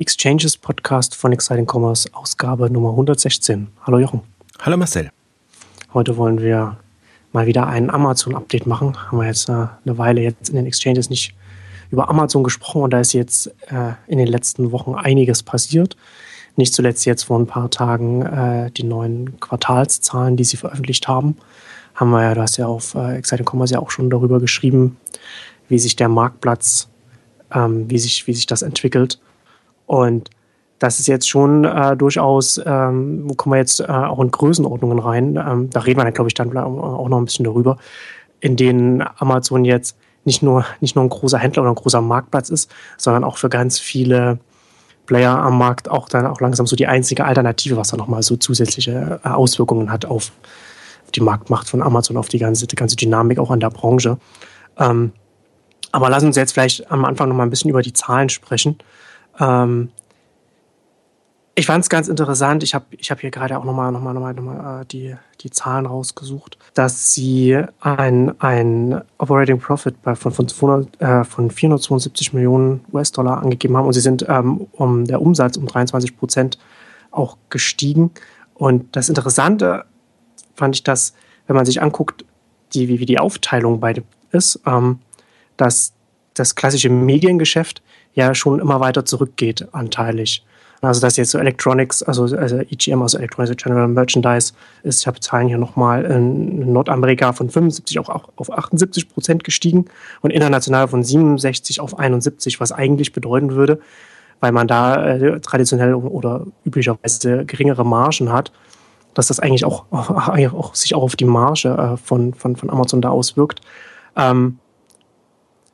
Exchanges Podcast von Exciting Commerce, Ausgabe Nummer 116. Hallo Jochen. Hallo Marcel. Heute wollen wir mal wieder ein Amazon-Update machen. Haben wir jetzt äh, eine Weile jetzt in den Exchanges nicht über Amazon gesprochen und da ist jetzt äh, in den letzten Wochen einiges passiert. Nicht zuletzt jetzt vor ein paar Tagen äh, die neuen Quartalszahlen, die sie veröffentlicht haben. Haben wir ja, du hast ja auf Exciting Commerce ja auch schon darüber geschrieben, wie sich der Marktplatz, ähm, wie, sich, wie sich das entwickelt. Und das ist jetzt schon äh, durchaus, ähm, kommen wir jetzt äh, auch in Größenordnungen rein? Ähm, da reden wir dann, glaube ich, dann auch noch ein bisschen darüber, in denen Amazon jetzt nicht nur, nicht nur ein großer Händler oder ein großer Marktplatz ist, sondern auch für ganz viele Player am Markt auch dann auch langsam so die einzige Alternative, was da nochmal so zusätzliche äh, Auswirkungen hat auf die Marktmacht von Amazon, auf die ganze, die ganze Dynamik auch an der Branche. Ähm, aber lass uns jetzt vielleicht am Anfang nochmal ein bisschen über die Zahlen sprechen. Ähm, ich fand es ganz interessant. Ich habe ich hab hier gerade auch nochmal noch mal, noch mal, noch mal, äh, die, die Zahlen rausgesucht, dass sie ein, ein Operating Profit von, von, 200, äh, von 472 Millionen US-Dollar angegeben haben und sie sind ähm, um der Umsatz um 23 Prozent auch gestiegen. Und das Interessante fand ich, dass, wenn man sich anguckt, die, wie, wie die Aufteilung bei ist, ähm, dass das klassische Mediengeschäft ja schon immer weiter zurückgeht, anteilig. Also dass jetzt so Electronics, also, also EGM, also Electronics General Merchandise ist, ich habe Zahlen hier nochmal, in Nordamerika von 75 auf, auf 78 Prozent gestiegen und international von 67 auf 71, was eigentlich bedeuten würde, weil man da äh, traditionell oder üblicherweise geringere Margen hat, dass das eigentlich auch, auch, auch sich auch auf die Marge äh, von, von, von Amazon da auswirkt. Ähm,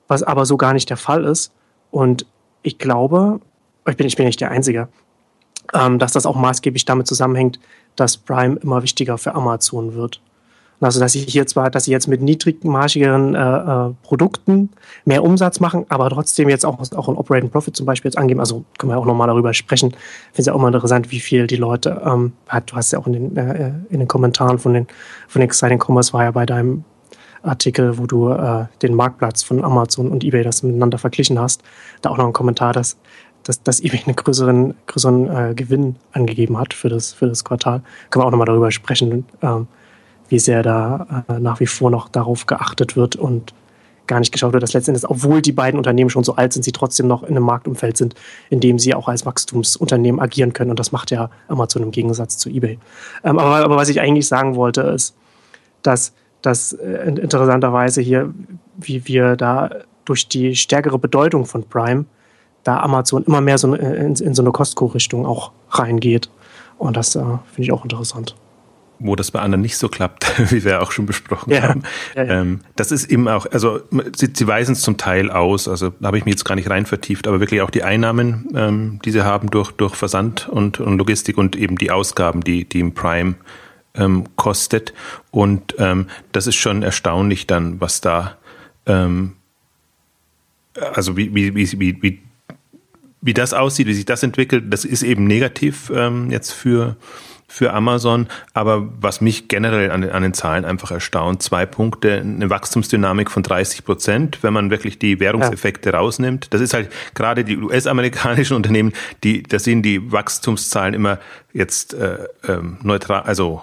was aber so gar nicht der Fall ist. Und ich glaube, ich bin, ich bin nicht der Einzige, ähm, dass das auch maßgeblich damit zusammenhängt, dass Prime immer wichtiger für Amazon wird. Also, dass sie hier zwar, dass sie jetzt mit niedrigmargigeren äh, äh, Produkten mehr Umsatz machen, aber trotzdem jetzt auch, auch ein Operating Profit zum Beispiel jetzt angeben. Also, können wir auch nochmal darüber sprechen. Finde es ja auch immer interessant, wie viel die Leute, ähm, du hast ja auch in den, äh, in den Kommentaren von den, von Exciting Commerce war ja bei deinem Artikel, wo du äh, den Marktplatz von Amazon und eBay das miteinander verglichen hast, da auch noch ein Kommentar, dass, dass, dass eBay einen größeren, größeren äh, Gewinn angegeben hat für das, für das Quartal. Können wir auch nochmal darüber sprechen, ähm, wie sehr da äh, nach wie vor noch darauf geachtet wird und gar nicht geschaut wird, dass letztendlich, obwohl die beiden Unternehmen schon so alt sind, sie trotzdem noch in einem Marktumfeld sind, in dem sie auch als Wachstumsunternehmen agieren können. Und das macht ja Amazon im Gegensatz zu eBay. Ähm, aber, aber was ich eigentlich sagen wollte, ist, dass dass äh, interessanterweise hier, wie wir da durch die stärkere Bedeutung von Prime, da Amazon immer mehr so in, in so eine Costco-Richtung auch reingeht. Und das äh, finde ich auch interessant wo das bei anderen nicht so klappt, wie wir auch schon besprochen ja. haben. Ja, ja. Ähm, das ist eben auch, also sie, sie weisen es zum Teil aus, also da habe ich mich jetzt gar nicht rein vertieft, aber wirklich auch die Einnahmen, ähm, die sie haben durch, durch Versand und, und Logistik und eben die Ausgaben, die, die im Prime ähm, kostet. Und ähm, das ist schon erstaunlich dann, was da, ähm, also wie, wie, wie, wie, wie, wie das aussieht, wie sich das entwickelt. Das ist eben negativ ähm, jetzt für für Amazon. Aber was mich generell an den, an den Zahlen einfach erstaunt, zwei Punkte, eine Wachstumsdynamik von 30 Prozent, wenn man wirklich die Währungseffekte ja. rausnimmt. Das ist halt gerade die US-amerikanischen Unternehmen, die, da sehen die Wachstumszahlen immer jetzt äh, ähm, neutral, also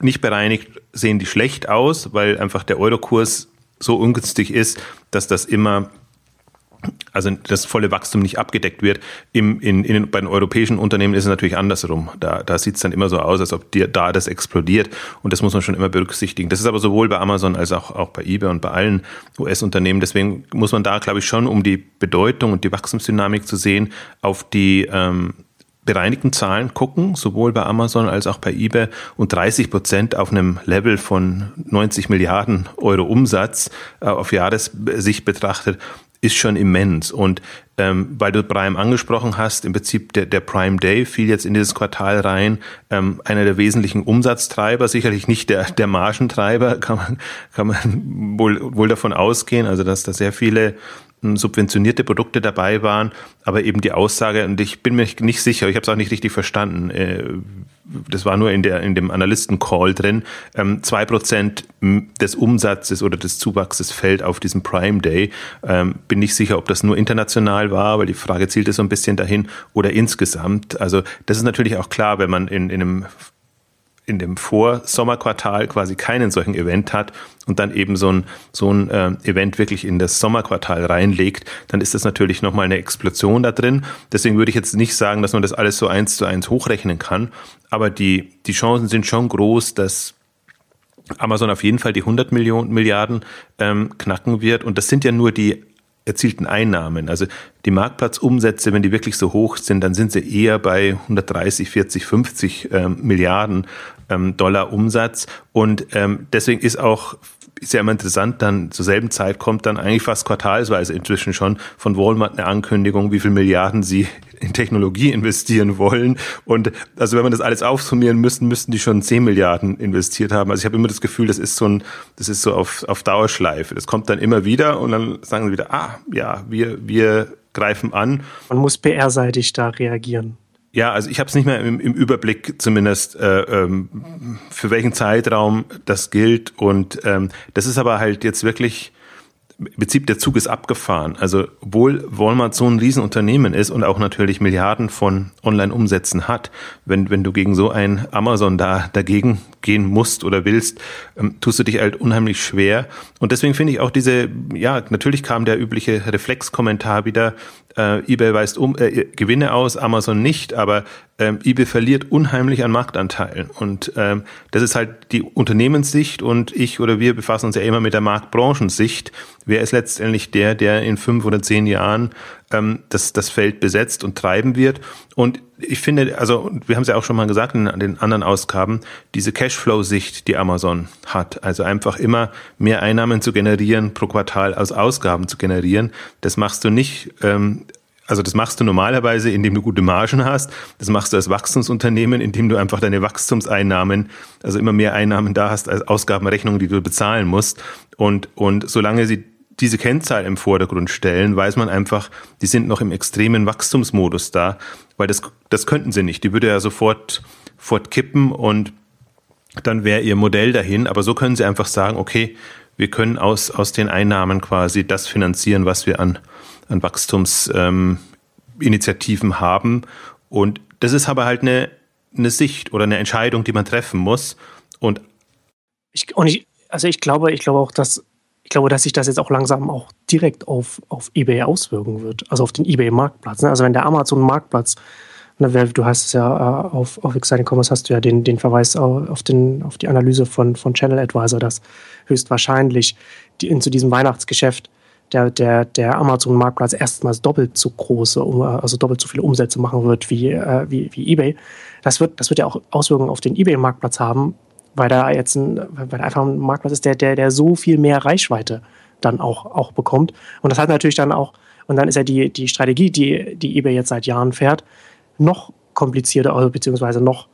nicht bereinigt sehen die schlecht aus, weil einfach der Eurokurs so ungünstig ist, dass das immer also das volle Wachstum nicht abgedeckt wird. Im, in, in, bei den europäischen Unternehmen ist es natürlich andersrum. Da, da sieht es dann immer so aus, als ob dir da das explodiert. Und das muss man schon immer berücksichtigen. Das ist aber sowohl bei Amazon als auch, auch bei eBay und bei allen US-Unternehmen. Deswegen muss man da, glaube ich, schon, um die Bedeutung und die Wachstumsdynamik zu sehen, auf die ähm, bereinigten Zahlen gucken, sowohl bei Amazon als auch bei eBay und 30 Prozent auf einem Level von 90 Milliarden Euro Umsatz äh, auf Jahressicht betrachtet, ist schon immens. Und ähm, weil du Prime angesprochen hast, im Prinzip der, der Prime Day fiel jetzt in dieses Quartal rein. Ähm, einer der wesentlichen Umsatztreiber, sicherlich nicht der, der Margentreiber, kann man, kann man wohl, wohl davon ausgehen. Also dass da sehr viele subventionierte Produkte dabei waren, aber eben die Aussage, und ich bin mir nicht sicher, ich habe es auch nicht richtig verstanden, äh, das war nur in, der, in dem Analysten-Call drin, ähm, zwei Prozent des Umsatzes oder des Zuwachses fällt auf diesen Prime Day. Ähm, bin nicht sicher, ob das nur international war, weil die Frage zielte so ein bisschen dahin, oder insgesamt. Also das ist natürlich auch klar, wenn man in, in einem in dem Vorsommerquartal quasi keinen solchen Event hat und dann eben so ein, so ein äh, Event wirklich in das Sommerquartal reinlegt, dann ist das natürlich nochmal eine Explosion da drin. Deswegen würde ich jetzt nicht sagen, dass man das alles so eins zu eins hochrechnen kann, aber die, die Chancen sind schon groß, dass Amazon auf jeden Fall die 100 Millionen Milliarden ähm, knacken wird. Und das sind ja nur die erzielten Einnahmen. Also die Marktplatzumsätze, wenn die wirklich so hoch sind, dann sind sie eher bei 130, 40, 50 ähm, Milliarden ähm, Dollar Umsatz. Und ähm, deswegen ist auch ist ja immer interessant, dann zur selben Zeit kommt dann eigentlich fast quartalsweise inzwischen schon von Walmart eine Ankündigung, wie viel Milliarden sie in Technologie investieren wollen. Und also wenn man das alles aufsummieren müssten, müssten die schon 10 Milliarden investiert haben. Also ich habe immer das Gefühl, das ist so ein, das ist so auf, auf Dauerschleife. Das kommt dann immer wieder und dann sagen sie wieder, ah, ja, wir, wir greifen an. Man muss PR-seitig da reagieren. Ja, also ich habe es nicht mehr im, im Überblick zumindest, äh, ähm, für welchen Zeitraum das gilt. Und ähm, das ist aber halt jetzt wirklich im Prinzip der Zug ist abgefahren. Also obwohl Walmart so ein Riesenunternehmen ist und auch natürlich Milliarden von Online-Umsätzen hat, wenn, wenn du gegen so ein Amazon da dagegen gehen musst oder willst, ähm, tust du dich halt unheimlich schwer. Und deswegen finde ich auch diese, ja, natürlich kam der übliche Reflexkommentar wieder, äh, eBay weist um, äh, Gewinne aus, Amazon nicht, aber ähm, eBay verliert unheimlich an Marktanteilen. Und ähm, das ist halt die Unternehmenssicht und ich oder wir befassen uns ja immer mit der Marktbranchensicht. Wer ist letztendlich der, der in fünf oder zehn Jahren ähm, das, das Feld besetzt und treiben wird? Und ich finde, also wir haben es ja auch schon mal gesagt in den anderen Ausgaben, diese Cashflow-Sicht, die Amazon hat, also einfach immer mehr Einnahmen zu generieren pro Quartal aus Ausgaben zu generieren, das machst du nicht ähm, also das machst du normalerweise, indem du gute Margen hast. Das machst du als Wachstumsunternehmen, indem du einfach deine Wachstumseinnahmen, also immer mehr Einnahmen da hast als Ausgabenrechnungen, die du bezahlen musst. Und, und solange sie diese Kennzahl im Vordergrund stellen, weiß man einfach, die sind noch im extremen Wachstumsmodus da, weil das, das könnten sie nicht. Die würde ja sofort, sofort kippen und dann wäre ihr Modell dahin. Aber so können sie einfach sagen, okay, wir können aus, aus den Einnahmen quasi das finanzieren, was wir an an Wachstumsinitiativen ähm, haben. Und das ist aber halt eine, eine Sicht oder eine Entscheidung, die man treffen muss. Und ich, und ich, also ich glaube, ich glaube auch, dass ich glaube, dass sich das jetzt auch langsam auch direkt auf, auf eBay auswirken wird, also auf den eBay-Marktplatz. Ne? Also wenn der Amazon-Marktplatz, ne, du hast es ja äh, auf, auf Exciting Commerce hast du ja den, den Verweis auf, den, auf die Analyse von, von Channel Advisor, dass höchstwahrscheinlich die, in, zu diesem Weihnachtsgeschäft der, der, der Amazon-Marktplatz erstmals doppelt so große, also doppelt so viele Umsätze machen wird wie, äh, wie, wie eBay. Das wird, das wird ja auch Auswirkungen auf den eBay-Marktplatz haben, weil da jetzt ein, weil einfach ein Marktplatz ist, der, der, der so viel mehr Reichweite dann auch, auch bekommt. Und das hat natürlich dann auch, und dann ist ja die, die Strategie, die, die eBay jetzt seit Jahren fährt, noch komplizierter, also beziehungsweise noch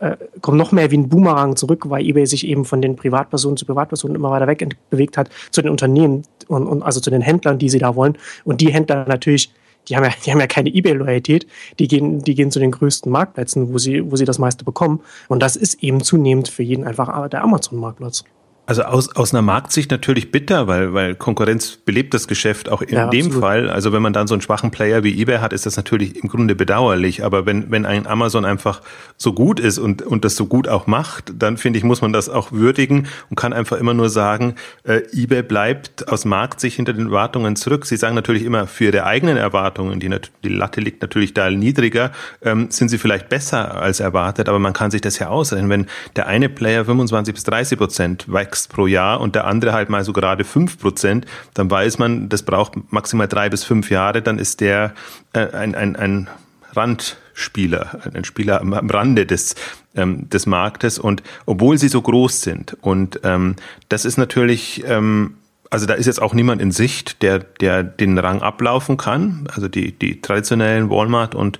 äh, kommt noch mehr wie ein Boomerang zurück, weil eBay sich eben von den Privatpersonen zu Privatpersonen immer weiter weg bewegt hat zu den Unternehmen und, und also zu den Händlern, die sie da wollen. Und die Händler natürlich, die haben ja, die haben ja keine eBay-Loyalität, die gehen, die gehen zu den größten Marktplätzen, wo sie, wo sie das meiste bekommen. Und das ist eben zunehmend für jeden einfach der Amazon-Marktplatz. Also aus, aus einer Marktsicht natürlich bitter, weil, weil Konkurrenz belebt das Geschäft auch in ja, dem absolut. Fall. Also wenn man dann so einen schwachen Player wie eBay hat, ist das natürlich im Grunde bedauerlich. Aber wenn, wenn ein Amazon einfach so gut ist und, und das so gut auch macht, dann finde ich, muss man das auch würdigen und kann einfach immer nur sagen, äh, eBay bleibt aus Marktsicht hinter den Erwartungen zurück. Sie sagen natürlich immer, für ihre eigenen Erwartungen, die, die Latte liegt natürlich da niedriger, ähm, sind sie vielleicht besser als erwartet, aber man kann sich das ja ausrechnen. Wenn der eine Player 25 bis 30 Prozent wächst, wächst pro Jahr und der andere halt mal so gerade fünf Prozent, dann weiß man, das braucht maximal drei bis fünf Jahre, dann ist der äh, ein, ein, ein Randspieler, ein Spieler am, am Rande des, ähm, des Marktes und obwohl sie so groß sind und ähm, das ist natürlich ähm, also da ist jetzt auch niemand in Sicht, der, der den Rang ablaufen kann. Also die, die traditionellen Walmart und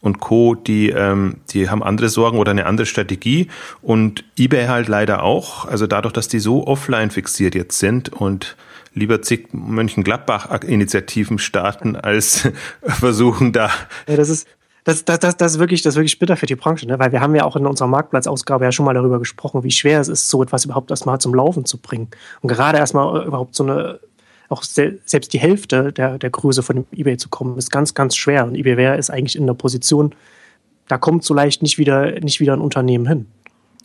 und Co., die, ähm, die haben andere Sorgen oder eine andere Strategie und eBay halt leider auch. Also dadurch, dass die so offline fixiert jetzt sind und lieber zig Mönchengladbach-Initiativen starten, als versuchen da. Ja, das ist, das, das, das, das, ist wirklich, das ist wirklich bitter für die Branche, ne? weil wir haben ja auch in unserer Marktplatzausgabe ja schon mal darüber gesprochen, wie schwer es ist, so etwas überhaupt erstmal zum Laufen zu bringen. Und gerade erstmal überhaupt so eine, auch selbst die Hälfte der, der Größe von dem eBay zu kommen, ist ganz, ganz schwer. Und eBay ist eigentlich in der Position, da kommt so leicht nicht wieder, nicht wieder ein Unternehmen hin.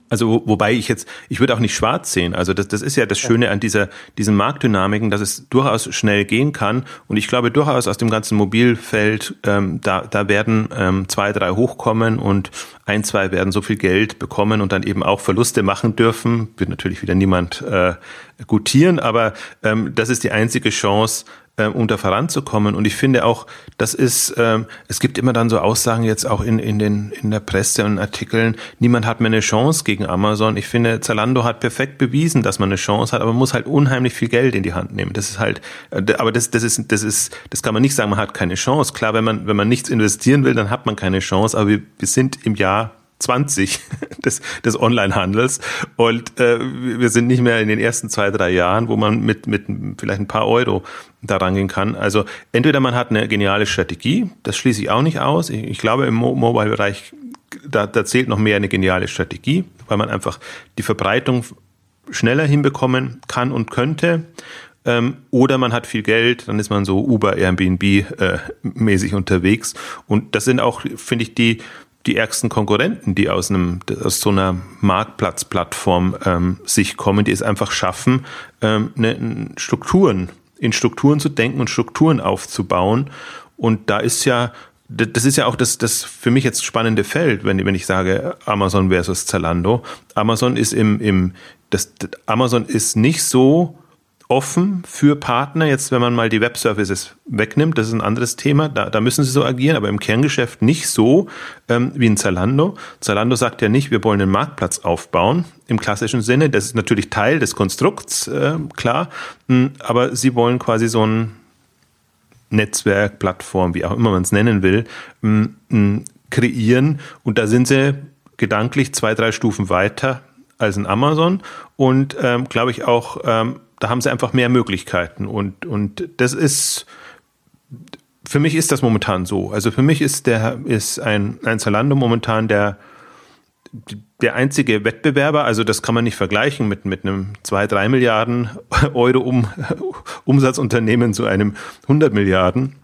Also wobei ich jetzt, ich würde auch nicht schwarz sehen. Also das, das ist ja das Schöne an dieser diesen Marktdynamiken, dass es durchaus schnell gehen kann. Und ich glaube durchaus aus dem ganzen Mobilfeld, ähm, da, da werden ähm, zwei, drei hochkommen und ein, zwei werden so viel Geld bekommen und dann eben auch Verluste machen dürfen. Wird natürlich wieder niemand äh, gutieren, aber ähm, das ist die einzige Chance, ähm, um da voranzukommen. Und ich finde auch, das ist, ähm, es gibt immer dann so Aussagen jetzt auch in, in, den, in der Presse und Artikeln, niemand hat mehr eine Chance gegen Amazon. Ich finde, Zalando hat perfekt bewiesen, dass man eine Chance hat, aber man muss halt unheimlich viel Geld in die Hand nehmen. Das ist halt, äh, aber das, das ist, das ist, das kann man nicht sagen, man hat keine Chance. Klar, wenn man, wenn man nichts investieren will, dann hat man keine Chance, aber wir, wir sind im Jahr 20 des, des Onlinehandels und äh, wir sind nicht mehr in den ersten zwei, drei Jahren, wo man mit, mit vielleicht ein paar Euro da rangehen kann. Also entweder man hat eine geniale Strategie, das schließe ich auch nicht aus. Ich, ich glaube, im Mo Mobile-Bereich, da, da zählt noch mehr eine geniale Strategie, weil man einfach die Verbreitung schneller hinbekommen kann und könnte. Ähm, oder man hat viel Geld, dann ist man so Uber, Airbnb äh, unterwegs. Und das sind auch, finde ich, die die ärgsten Konkurrenten, die aus, einem, aus so einer Marktplatzplattform ähm, sich kommen, die es einfach schaffen, ähm, ne, Strukturen, in Strukturen zu denken und Strukturen aufzubauen. Und da ist ja, das ist ja auch das, das für mich jetzt spannende Feld, wenn, wenn ich sage Amazon versus Zalando. Amazon ist im, im das, Amazon ist nicht so offen für Partner, jetzt wenn man mal die Webservices wegnimmt, das ist ein anderes Thema, da, da müssen sie so agieren, aber im Kerngeschäft nicht so ähm, wie in Zalando. Zalando sagt ja nicht, wir wollen einen Marktplatz aufbauen im klassischen Sinne, das ist natürlich Teil des Konstrukts, äh, klar, hm, aber sie wollen quasi so ein Netzwerk, Plattform, wie auch immer man es nennen will, hm, hm, kreieren. Und da sind sie gedanklich zwei, drei Stufen weiter als in Amazon. Und ähm, glaube ich auch ähm, da haben sie einfach mehr Möglichkeiten. Und, und das ist, für mich ist das momentan so. Also für mich ist der, ist ein, ein Zalando momentan der, der einzige Wettbewerber, also das kann man nicht vergleichen mit, mit einem 2, 3 Milliarden Euro um, Umsatzunternehmen zu einem 100 Milliarden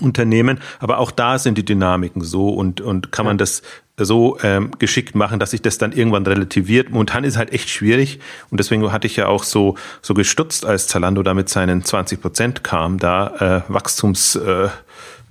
Unternehmen. Aber auch da sind die Dynamiken so und, und kann man das so ähm, geschickt machen, dass sich das dann irgendwann relativiert. Momentan ist halt echt schwierig und deswegen hatte ich ja auch so, so gestutzt, als Zalando da mit seinen 20 Prozent kam, da äh, Wachstums... Äh,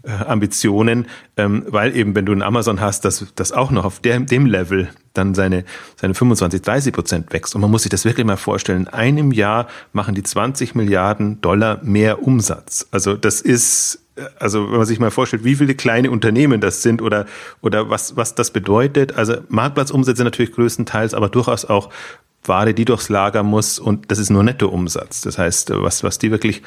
Ambitionen, ähm, weil eben, wenn du ein Amazon hast, das, das auch noch auf der, dem Level dann seine, seine 25, 30 Prozent wächst. Und man muss sich das wirklich mal vorstellen. In einem Jahr machen die 20 Milliarden Dollar mehr Umsatz. Also das ist also wenn man sich mal vorstellt, wie viele kleine Unternehmen das sind oder, oder was, was das bedeutet. Also Marktplatzumsätze natürlich größtenteils, aber durchaus auch Ware, die durchs Lager muss und das ist nur Nettoumsatz. Das heißt, was, was die wirklich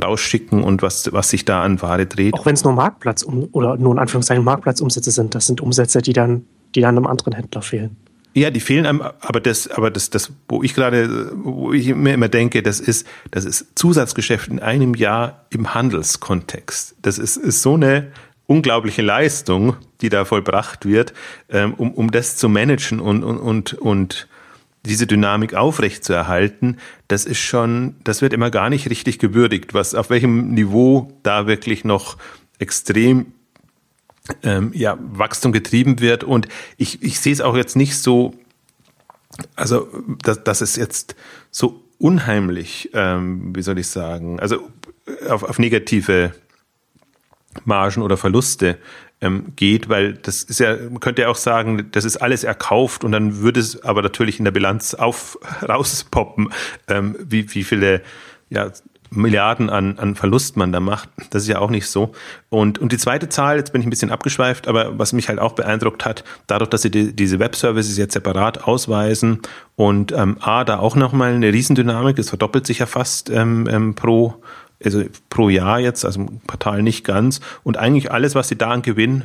rausschicken und was, was sich da an Ware dreht. Auch wenn es nur Marktplatz oder nur in Anführungszeichen Marktplatzumsätze sind, das sind Umsätze, die dann, die dann einem anderen Händler fehlen. Ja, die fehlen einem, aber das, aber das, das, wo ich gerade, wo ich mir immer denke, das ist, das ist Zusatzgeschäft in einem Jahr im Handelskontext. Das ist, ist so eine unglaubliche Leistung, die da vollbracht wird, ähm, um, um das zu managen und, und, und, und diese Dynamik aufrechtzuerhalten, das ist schon, das wird immer gar nicht richtig gewürdigt, was, auf welchem Niveau da wirklich noch extrem ähm, ja, Wachstum getrieben wird. Und ich, ich sehe es auch jetzt nicht so, also dass, dass es jetzt so unheimlich, ähm, wie soll ich sagen, also auf, auf negative Margen oder Verluste ähm, geht, weil das ist ja, man könnte ja auch sagen, das ist alles erkauft und dann würde es aber natürlich in der Bilanz auf rauspoppen, ähm, wie, wie viele ja, Milliarden an, an Verlust man da macht. Das ist ja auch nicht so. Und, und die zweite Zahl, jetzt bin ich ein bisschen abgeschweift, aber was mich halt auch beeindruckt hat, dadurch, dass sie die, diese Web-Services jetzt separat ausweisen und ähm, A, da auch nochmal eine Riesendynamik, es verdoppelt sich ja fast ähm, ähm, pro, also pro Jahr jetzt, also im Quartal nicht ganz. Und eigentlich alles, was sie da an Gewinn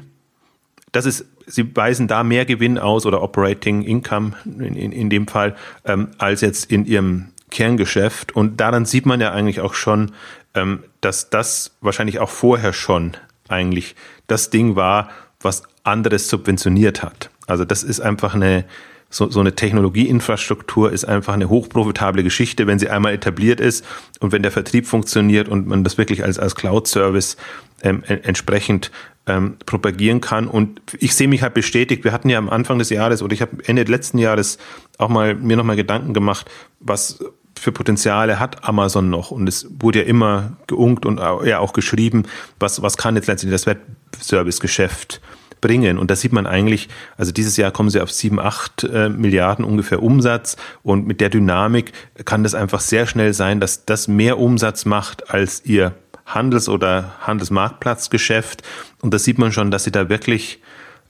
das ist, sie weisen da mehr Gewinn aus oder Operating Income in, in, in dem Fall, ähm, als jetzt in ihrem Kerngeschäft. Und daran sieht man ja eigentlich auch schon, ähm, dass das wahrscheinlich auch vorher schon eigentlich das Ding war, was anderes subventioniert hat. Also das ist einfach eine, so, so eine Technologieinfrastruktur ist einfach eine hochprofitable Geschichte, wenn sie einmal etabliert ist und wenn der Vertrieb funktioniert und man das wirklich als, als Cloud-Service ähm, entsprechend ähm, propagieren kann. Und ich sehe mich halt bestätigt. Wir hatten ja am Anfang des Jahres oder ich habe Ende letzten Jahres auch mal mir nochmal Gedanken gemacht, was für Potenziale hat Amazon noch? Und es wurde ja immer geungt und ja auch geschrieben, was, was kann jetzt letztendlich das Web-Service-Geschäft bringen. Und da sieht man eigentlich, also dieses Jahr kommen sie auf sieben, acht äh, Milliarden ungefähr Umsatz. Und mit der Dynamik kann das einfach sehr schnell sein, dass das mehr Umsatz macht als ihr Handels- oder Handelsmarktplatzgeschäft. Und da sieht man schon, dass sie da wirklich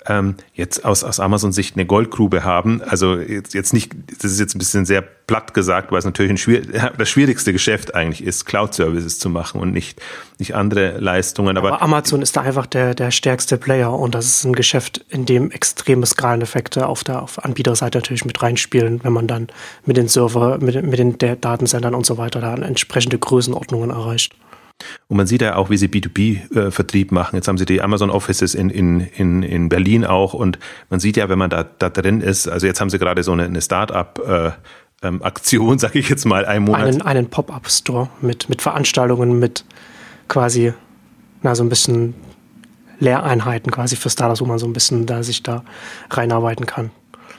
ähm, jetzt aus, aus Amazon-Sicht eine Goldgrube haben. Also jetzt, jetzt nicht, das ist jetzt ein bisschen sehr platt gesagt, weil es natürlich ein schwier das schwierigste Geschäft eigentlich ist, Cloud-Services zu machen und nicht, nicht andere Leistungen. Aber, Aber, Amazon ist da einfach der, der stärkste Player und das ist ein Geschäft, in dem extreme Skaleneffekte auf der auf Anbieterseite natürlich mit reinspielen, wenn man dann mit den Server, mit, mit den Datensendern und so weiter da entsprechende Größenordnungen erreicht. Und man sieht ja auch, wie sie B2B-Vertrieb machen. Jetzt haben sie die Amazon Offices in, in, in, in Berlin auch und man sieht ja, wenn man da, da drin ist, also jetzt haben sie gerade so eine, eine Start-up- äh, ähm, sage ich jetzt mal, einen Monat. Einen, einen Pop-up-Store mit, mit Veranstaltungen, mit quasi, na, so ein bisschen Lehreinheiten quasi für Startups, wo man so ein bisschen da sich da reinarbeiten kann.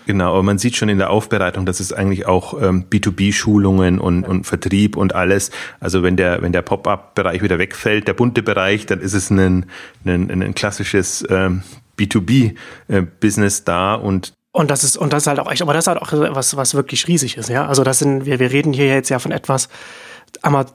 Genau, aber man sieht schon in der Aufbereitung, dass es eigentlich auch ähm, B2B-Schulungen und, und Vertrieb und alles. Also wenn der, wenn der Pop-up-Bereich wieder wegfällt, der bunte Bereich, dann ist es ein, ein, ein klassisches ähm, B2B-Business äh, da und und das ist, und das ist halt auch echt, aber das ist halt auch was, was wirklich riesig ist, ja. Also das sind, wir, wir reden hier jetzt ja von etwas,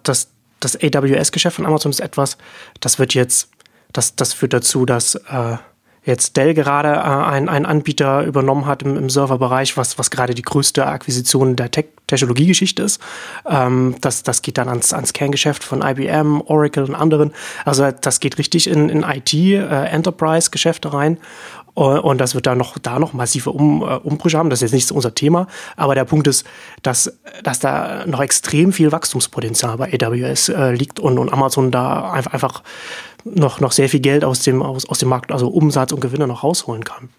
das, das AWS-Geschäft von Amazon ist etwas, das wird jetzt, das, das führt dazu, dass äh, jetzt Dell gerade äh, einen, Anbieter übernommen hat im, im Serverbereich, was, was gerade die größte Akquisition der Tech Technologiegeschichte ist. Ähm, das, das geht dann ans, ans Kerngeschäft von IBM, Oracle und anderen. Also das geht richtig in, in IT, äh, Enterprise-Geschäfte rein. Und das wird da noch, da noch massive um, äh, Umbrüche haben. Das ist jetzt nicht unser Thema. Aber der Punkt ist, dass, dass da noch extrem viel Wachstumspotenzial bei AWS äh, liegt und, und Amazon da einfach, einfach noch, noch sehr viel Geld aus dem, aus, aus dem Markt, also Umsatz und Gewinne noch rausholen kann.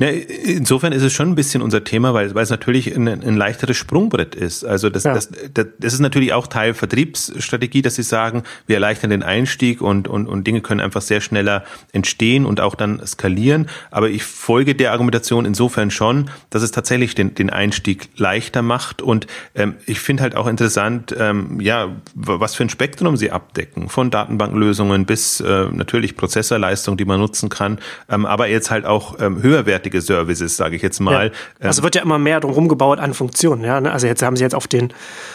Ne, insofern ist es schon ein bisschen unser Thema, weil, weil es natürlich ein, ein leichteres Sprungbrett ist. Also das, ja. das, das, das ist natürlich auch Teil Vertriebsstrategie, dass sie sagen, wir erleichtern den Einstieg und, und, und Dinge können einfach sehr schneller entstehen und auch dann skalieren. Aber ich folge der Argumentation insofern schon, dass es tatsächlich den, den Einstieg leichter macht. Und ähm, ich finde halt auch interessant, ähm, ja, was für ein Spektrum sie abdecken, von Datenbanklösungen bis äh, natürlich Prozessorleistung, die man nutzen kann, ähm, aber jetzt halt auch ähm, höherwertige hochwertige Services, sage ich jetzt mal. Ja. Also wird ja immer mehr drum gebaut an Funktionen. Ja? Also jetzt haben sie jetzt auf den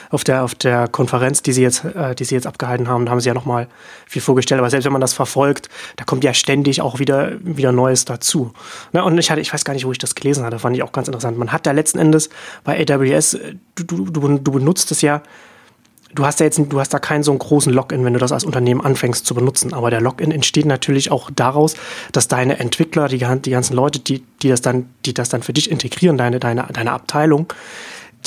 auf der auf der Konferenz, die sie jetzt äh, die sie jetzt abgehalten haben, da haben sie ja noch mal viel vorgestellt. Aber selbst wenn man das verfolgt, da kommt ja ständig auch wieder wieder Neues dazu. Ne? Und ich hatte ich weiß gar nicht, wo ich das gelesen hatte, fand ich auch ganz interessant. Man hat da letzten Endes bei AWS du, du, du, du benutzt es ja du hast ja jetzt, du hast da keinen so einen großen Login, wenn du das als Unternehmen anfängst zu benutzen. Aber der Login entsteht natürlich auch daraus, dass deine Entwickler, die, die ganzen Leute, die, die das dann, die das dann für dich integrieren, deine, deine, deine Abteilung,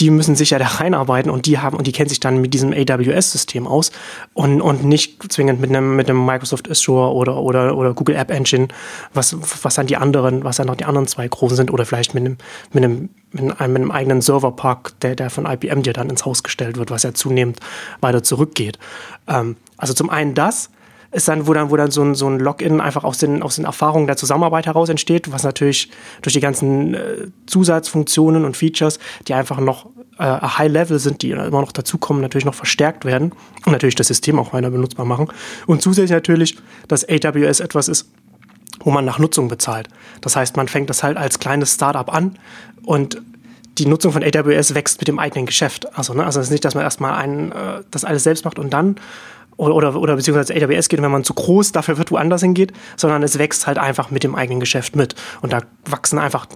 die müssen sich ja da reinarbeiten und die haben und die kennen sich dann mit diesem AWS-System aus und, und nicht zwingend mit einem, mit einem Microsoft Azure oder, oder, oder Google App Engine, was, was dann die anderen, was dann noch die anderen zwei großen sind oder vielleicht mit einem, mit einem, mit einem, mit einem eigenen Serverpark, der, der von IBM dir dann ins Haus gestellt wird, was ja zunehmend weiter zurückgeht. Ähm, also zum einen das, ist dann, wo dann, wo dann so ein, so ein Login einfach aus den, aus den Erfahrungen der Zusammenarbeit heraus entsteht, was natürlich durch die ganzen äh, Zusatzfunktionen und Features, die einfach noch äh, High-Level sind, die immer noch dazukommen, natürlich noch verstärkt werden und natürlich das System auch weiter benutzbar machen. Und zusätzlich natürlich, dass AWS etwas ist, wo man nach Nutzung bezahlt. Das heißt, man fängt das halt als kleines Startup an und die Nutzung von AWS wächst mit dem eigenen Geschäft. Also, ne, also es ist nicht, dass man erstmal ein, äh, das alles selbst macht und dann oder, oder, oder beziehungsweise AWS geht, wenn man zu groß dafür wird, woanders hingeht, sondern es wächst halt einfach mit dem eigenen Geschäft mit. Und da wachsen einfach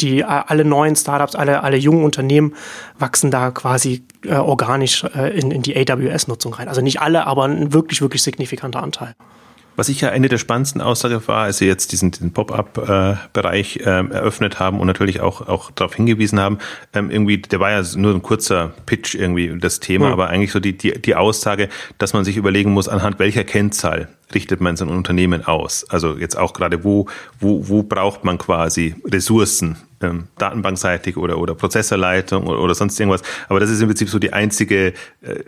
die alle neuen Startups, alle, alle jungen Unternehmen wachsen da quasi äh, organisch äh, in, in die AWS-Nutzung rein. Also nicht alle, aber ein wirklich, wirklich signifikanter Anteil. Was ich ja eine der spannendsten Aussagen war, als Sie jetzt diesen, diesen Pop-up-Bereich äh, eröffnet haben und natürlich auch, auch darauf hingewiesen haben, ähm, irgendwie, der war ja nur ein kurzer Pitch irgendwie das Thema, mhm. aber eigentlich so die, die, die Aussage, dass man sich überlegen muss, anhand welcher Kennzahl richtet man sein Unternehmen aus? Also jetzt auch gerade, wo, wo, wo braucht man quasi Ressourcen, ähm, datenbankseitig oder, oder Prozessorleitung oder, oder sonst irgendwas. Aber das ist im Prinzip so die einzige äh,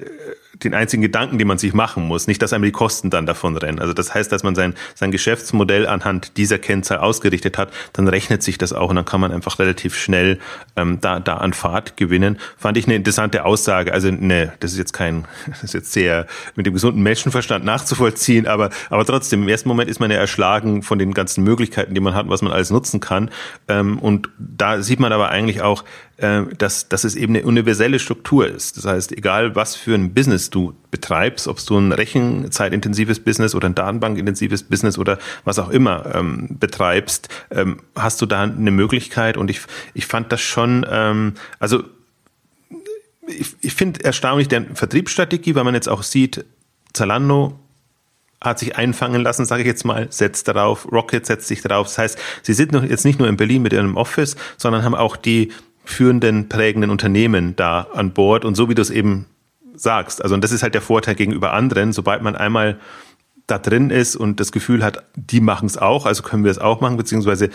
den einzigen Gedanken, den man sich machen muss, nicht, dass einem die Kosten dann davon rennen. Also das heißt, dass man sein, sein Geschäftsmodell anhand dieser Kennzahl ausgerichtet hat, dann rechnet sich das auch und dann kann man einfach relativ schnell ähm, da, da an Fahrt gewinnen. Fand ich eine interessante Aussage. Also ne, das ist jetzt kein, das ist jetzt sehr mit dem gesunden Menschenverstand nachzuvollziehen, aber, aber trotzdem, im ersten Moment ist man ja erschlagen von den ganzen Möglichkeiten, die man hat, was man alles nutzen kann. Ähm, und da sieht man aber eigentlich auch, äh, dass, dass es eben eine universelle Struktur ist. Das heißt, egal was für ein Business du betreibst, ob du ein rechenzeitintensives Business oder ein datenbankintensives Business oder was auch immer ähm, betreibst, ähm, hast du da eine Möglichkeit. Und ich, ich fand das schon, ähm, also ich, ich finde erstaunlich der Vertriebsstrategie, weil man jetzt auch sieht, Zalando hat sich einfangen lassen, sage ich jetzt mal, setzt darauf, Rocket setzt sich darauf. Das heißt, sie sind noch jetzt nicht nur in Berlin mit ihrem Office, sondern haben auch die führenden, prägenden Unternehmen da an Bord. Und so wie du es eben sagst, also und das ist halt der Vorteil gegenüber anderen, sobald man einmal da drin ist und das Gefühl hat, die machen es auch, also können wir es auch machen, beziehungsweise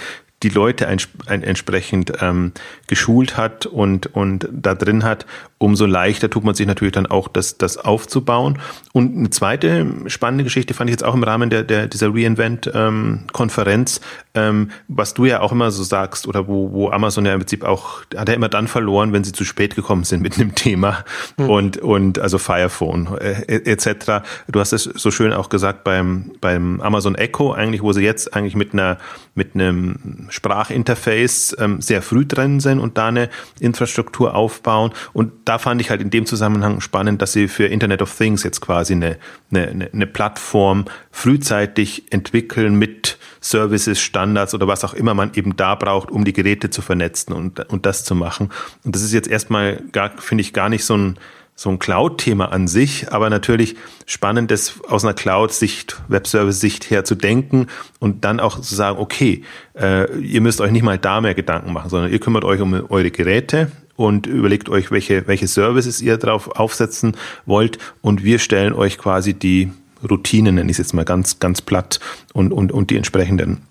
die Leute ein, ein entsprechend ähm, geschult hat und, und da drin hat, umso leichter tut man sich natürlich dann auch, das, das aufzubauen. Und eine zweite spannende Geschichte fand ich jetzt auch im Rahmen der, der dieser Reinvent-Konferenz, ähm, ähm, was du ja auch immer so sagst oder wo, wo Amazon ja im Prinzip auch, hat er immer dann verloren, wenn sie zu spät gekommen sind mit einem Thema mhm. und, und also Firephone äh, etc. Du hast es so schön auch gesagt beim, beim Amazon Echo eigentlich, wo sie jetzt eigentlich mit einer, mit einem Sprachinterface ähm, sehr früh drin sind und da eine Infrastruktur aufbauen. Und da fand ich halt in dem Zusammenhang spannend, dass sie für Internet of Things jetzt quasi eine, eine, eine Plattform frühzeitig entwickeln mit Services, Standards oder was auch immer man eben da braucht, um die Geräte zu vernetzen und, und das zu machen. Und das ist jetzt erstmal gar, finde ich, gar nicht so ein so ein Cloud-Thema an sich, aber natürlich spannend, das aus einer Cloud-Sicht, Webservice-Sicht her zu denken und dann auch zu sagen, okay, äh, ihr müsst euch nicht mal da mehr Gedanken machen, sondern ihr kümmert euch um eure Geräte und überlegt euch, welche, welche Services ihr drauf aufsetzen wollt und wir stellen euch quasi die Routinen, nenne ich es jetzt mal ganz, ganz platt und, und, und die entsprechenden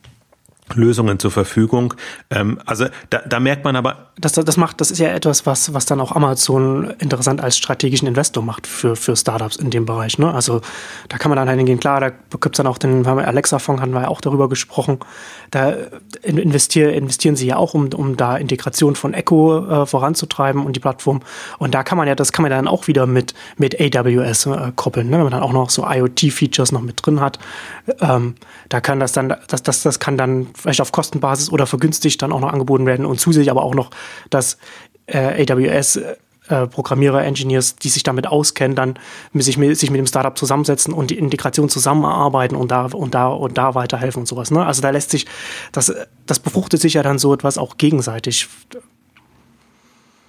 Lösungen zur Verfügung. Ähm, also da, da merkt man aber. Das, das macht, das ist ja etwas, was, was dann auch Amazon interessant als strategischen Investor macht für, für Startups in dem Bereich. Ne? Also da kann man dann hingehen, klar, da gibt es dann auch den Alexa-Fonds, hatten wir ja auch darüber gesprochen. Da investier, investieren sie ja auch, um, um da Integration von Echo äh, voranzutreiben und die Plattform. Und da kann man ja, das kann man dann auch wieder mit, mit AWS äh, koppeln, ne? wenn man dann auch noch so IoT-Features noch mit drin hat. Ähm, da kann das dann, das, das, das kann dann vielleicht auf Kostenbasis oder vergünstigt dann auch noch angeboten werden und zusätzlich aber auch noch, dass äh, AWS äh, Programmierer, Engineers, die sich damit auskennen, dann sich mit, sich mit dem Startup zusammensetzen und die Integration zusammenarbeiten und da und da und da weiterhelfen und sowas. Ne? Also da lässt sich, das, das befruchtet sich ja dann so etwas auch gegenseitig.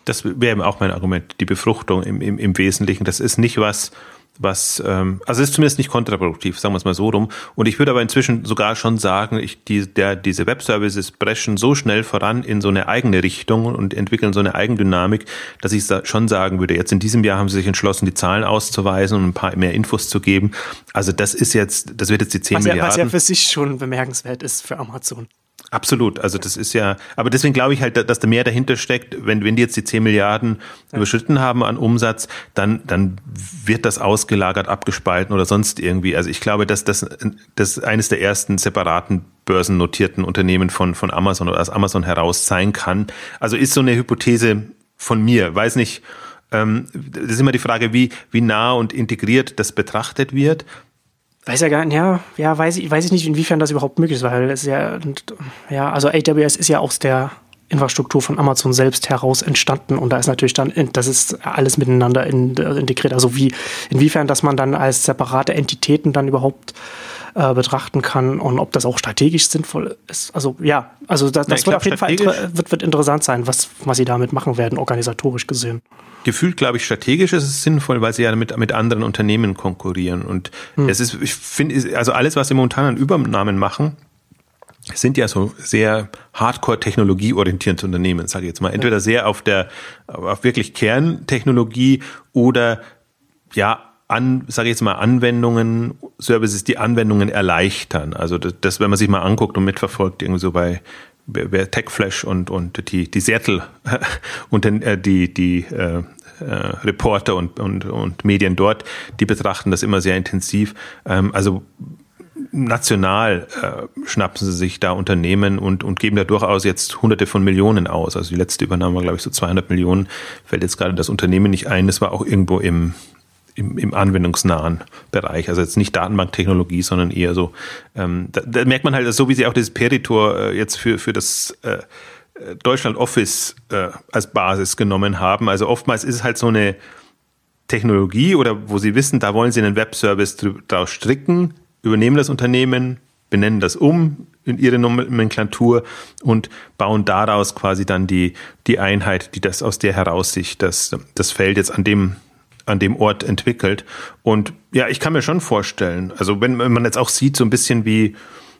Das wäre auch mein Argument, die Befruchtung im, im, im Wesentlichen. Das ist nicht was, was, ähm, also ist zumindest nicht kontraproduktiv, sagen wir es mal so rum. Und ich würde aber inzwischen sogar schon sagen, ich, die, der, diese Webservices brechen so schnell voran in so eine eigene Richtung und entwickeln so eine Eigendynamik, dass ich schon sagen würde, jetzt in diesem Jahr haben sie sich entschlossen, die Zahlen auszuweisen und ein paar mehr Infos zu geben. Also das ist jetzt, das wird jetzt die 10 was Milliarden. was ja für sich schon bemerkenswert ist für Amazon. Absolut. Also das ist ja, aber deswegen glaube ich halt, dass da mehr dahinter steckt. Wenn, wenn die jetzt die 10 Milliarden ja. überschritten haben an Umsatz, dann, dann wird das ausgelagert, abgespalten oder sonst irgendwie. Also ich glaube, dass das, das eines der ersten separaten börsennotierten Unternehmen von, von Amazon oder aus Amazon heraus sein kann. Also ist so eine Hypothese von mir. Weiß nicht, ähm, das ist immer die Frage, wie, wie nah und integriert das betrachtet wird. Weiß ja gar nicht, ja, ja, weiß ich, weiß ich nicht, inwiefern das überhaupt möglich ist, weil es ja, ja, also AWS ist ja aus der Infrastruktur von Amazon selbst heraus entstanden und da ist natürlich dann, das ist alles miteinander in, integriert. Also wie, inwiefern, dass man dann als separate Entitäten dann überhaupt äh, betrachten kann und ob das auch strategisch sinnvoll ist. Also ja, also das, das ja, wird auf jeden Fall wird, wird interessant sein, was, was sie damit machen werden, organisatorisch gesehen. Gefühlt, glaube ich, strategisch ist es sinnvoll, weil sie ja mit, mit anderen Unternehmen konkurrieren. Und hm. es ist, ich finde, also alles, was sie momentan an Übernahmen machen, sind ja so sehr hardcore-technologieorientierte Unternehmen, sage ich jetzt mal. Entweder sehr auf der, auf wirklich Kerntechnologie oder ja, an, sage ich jetzt mal, Anwendungen, Services, die Anwendungen erleichtern. Also das, das, wenn man sich mal anguckt und mitverfolgt, irgendwie so bei TechFlash und, und die, die Seattle und äh, die, die äh, äh, Reporter und, und, und Medien dort, die betrachten das immer sehr intensiv. Ähm, also national äh, schnappen sie sich da Unternehmen und, und geben da durchaus jetzt hunderte von Millionen aus. Also die letzte Übernahme war, glaube ich, so 200 Millionen. Fällt jetzt gerade das Unternehmen nicht ein. Das war auch irgendwo im, im, im anwendungsnahen Bereich. Also jetzt nicht Datenbanktechnologie, sondern eher so. Ähm, da, da merkt man halt, so wie sie auch dieses Peritor äh, jetzt für, für das äh, Deutschland Office äh, als Basis genommen haben. Also oftmals ist es halt so eine Technologie oder wo sie wissen, da wollen sie einen Webservice draus stricken, übernehmen das Unternehmen, benennen das um in ihre Nomenklatur und bauen daraus quasi dann die, die Einheit, die das aus der heraus sich das, das Feld jetzt an dem an dem Ort entwickelt. Und ja, ich kann mir schon vorstellen, also wenn, wenn man jetzt auch sieht, so ein bisschen wie,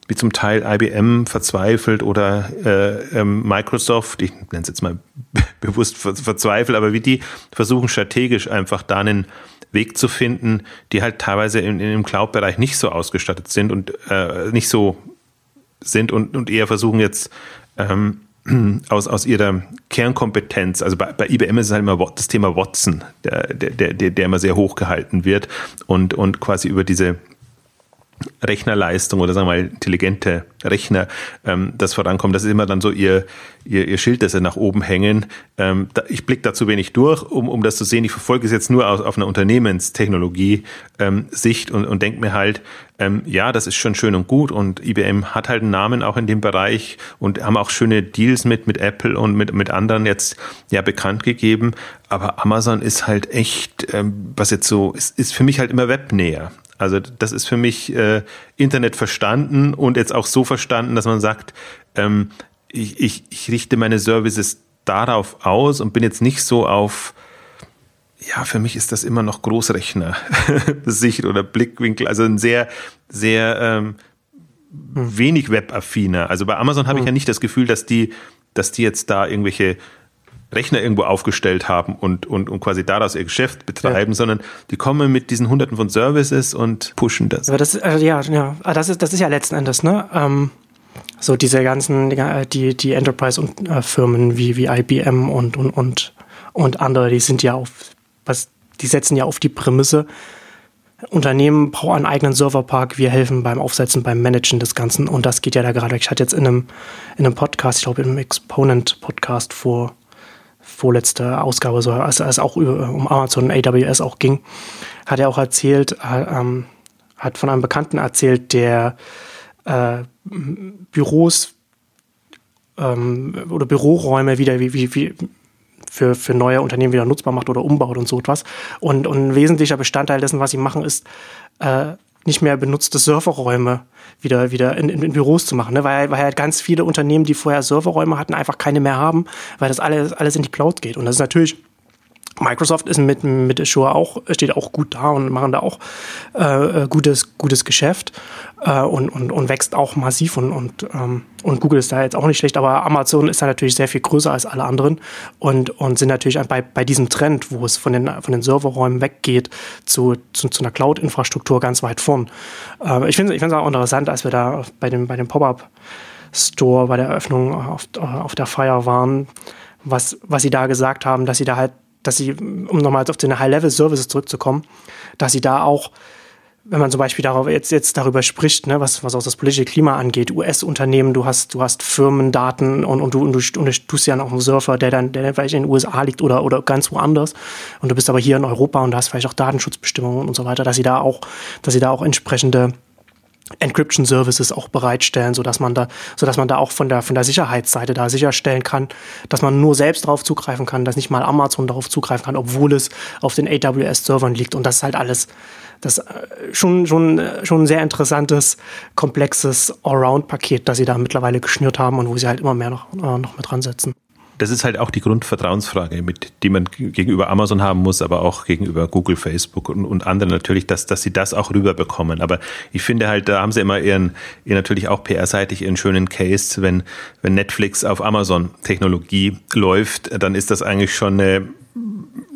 wie zum Teil IBM verzweifelt oder äh, ähm, Microsoft, ich nenne es jetzt mal bewusst verzweifelt, aber wie die versuchen strategisch einfach da einen Weg zu finden, die halt teilweise in, in dem Cloud-Bereich nicht so ausgestattet sind und äh, nicht so sind und, und eher versuchen jetzt ähm, aus, aus ihrer Kernkompetenz, also bei, bei IBM ist es halt immer das Thema Watson, der, der, der, der immer sehr hoch gehalten wird und, und quasi über diese Rechnerleistung oder sagen wir mal intelligente Rechner ähm, das vorankommt. Das ist immer dann so ihr, ihr, ihr Schild, das sie nach oben hängen. Ähm, da, ich blicke da zu wenig durch, um, um das zu sehen. Ich verfolge es jetzt nur aus, auf einer Unternehmenstechnologie-Sicht ähm, und, und denke mir halt, ähm, ja, das ist schon schön und gut und IBM hat halt einen Namen auch in dem Bereich und haben auch schöne Deals mit, mit Apple und mit, mit anderen jetzt ja bekannt gegeben. Aber Amazon ist halt echt, ähm, was jetzt so, ist, ist für mich halt immer webnäher. Also das ist für mich äh, Internet verstanden und jetzt auch so verstanden, dass man sagt, ähm, ich, ich, ich richte meine Services darauf aus und bin jetzt nicht so auf, ja, für mich ist das immer noch Großrechner Sicht oder Blickwinkel, also ein sehr, sehr ähm, wenig webaffiner. Also bei Amazon habe ich hm. ja nicht das Gefühl, dass die, dass die jetzt da irgendwelche Rechner irgendwo aufgestellt haben und, und, und quasi daraus ihr Geschäft betreiben, ja. sondern die kommen mit diesen hunderten von Services und pushen das. Aber das, äh, ja, ja, ah, das ist, das ist ja letzten Endes, ne? Ähm, so diese ganzen, die, die Enterprise-Firmen äh, wie, wie IBM und, und, und, und andere, die sind ja auf, was, die setzen ja auf die Prämisse, Unternehmen brauchen einen eigenen Serverpark, wir helfen beim Aufsetzen, beim Managen des Ganzen und das geht ja da gerade. Ich hatte jetzt in einem, in einem Podcast, ich glaube in einem Exponent-Podcast vor vorletzte Ausgabe, so als es auch über, um Amazon AWS auch ging, hat er auch erzählt, äh, ähm, hat von einem Bekannten erzählt, der äh, Büros ähm, oder Büroräume wieder wie, wie, wie für, für neue Unternehmen wieder nutzbar macht oder umbaut und so etwas. Und, und ein wesentlicher Bestandteil dessen, was sie machen, ist äh, nicht mehr benutzte Serverräume wieder, wieder in, in, in Büros zu machen, ne? weil, weil halt ganz viele Unternehmen, die vorher Serverräume hatten, einfach keine mehr haben, weil das alles, alles in die Cloud geht. Und das ist natürlich Microsoft ist mit, mit Azure auch, steht auch gut da und machen da auch äh, gutes, gutes Geschäft äh, und, und, und wächst auch massiv und, und, ähm, und Google ist da jetzt auch nicht schlecht, aber Amazon ist da natürlich sehr viel größer als alle anderen und, und sind natürlich bei, bei diesem Trend, wo es von den, von den Serverräumen weggeht zu, zu, zu einer Cloud-Infrastruktur ganz weit vorn. Äh, ich finde es auch interessant, als wir da bei dem, bei dem Pop-Up Store bei der Eröffnung auf, auf der Feier waren, was, was sie da gesagt haben, dass sie da halt dass sie, um nochmal auf den High-Level-Services zurückzukommen, dass sie da auch, wenn man zum Beispiel darauf jetzt, jetzt darüber spricht, ne, was, was auch das politische Klima angeht, US-Unternehmen, du hast, du hast Firmendaten und, und, du, und, tust ja noch einen Surfer, der dann, der vielleicht in den USA liegt oder, oder ganz woanders. Und du bist aber hier in Europa und hast vielleicht auch Datenschutzbestimmungen und so weiter, dass sie da auch, dass sie da auch entsprechende Encryption Services auch bereitstellen, sodass man da, sodass man da auch von der, von der Sicherheitsseite da sicherstellen kann, dass man nur selbst darauf zugreifen kann, dass nicht mal Amazon darauf zugreifen kann, obwohl es auf den AWS-Servern liegt. Und das ist halt alles, das äh, schon, schon, äh, schon ein sehr interessantes, komplexes Allround-Paket, das sie da mittlerweile geschnürt haben und wo sie halt immer mehr noch, äh, noch mit dran setzen das ist halt auch die Grundvertrauensfrage, mit die man gegenüber Amazon haben muss, aber auch gegenüber Google, Facebook und, und anderen natürlich, dass, dass sie das auch rüberbekommen. Aber ich finde halt, da haben sie immer ihren, ihr natürlich auch PR-seitig ihren schönen Case, wenn, wenn Netflix auf Amazon-Technologie läuft, dann ist das eigentlich schon eine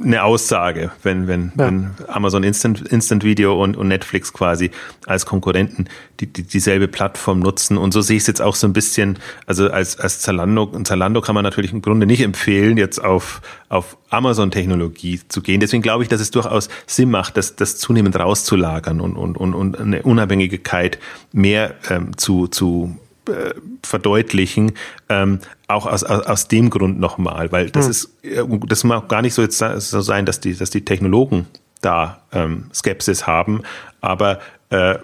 eine Aussage, wenn, wenn, ja. wenn Amazon Instant, Instant Video und, und Netflix quasi als Konkurrenten die, die, dieselbe Plattform nutzen. Und so sehe ich es jetzt auch so ein bisschen, also als, als Zalando, Zalando kann man natürlich im Grunde nicht empfehlen, jetzt auf, auf Amazon-Technologie zu gehen. Deswegen glaube ich, dass es durchaus Sinn macht, das, das zunehmend rauszulagern und, und, und, und eine Unabhängigkeit mehr ähm, zu, zu äh, verdeutlichen, ähm, auch aus, aus, aus dem Grund nochmal, weil das hm. ist, äh, das mag gar nicht so jetzt so sein, dass die, dass die Technologen da ähm, Skepsis haben, aber äh,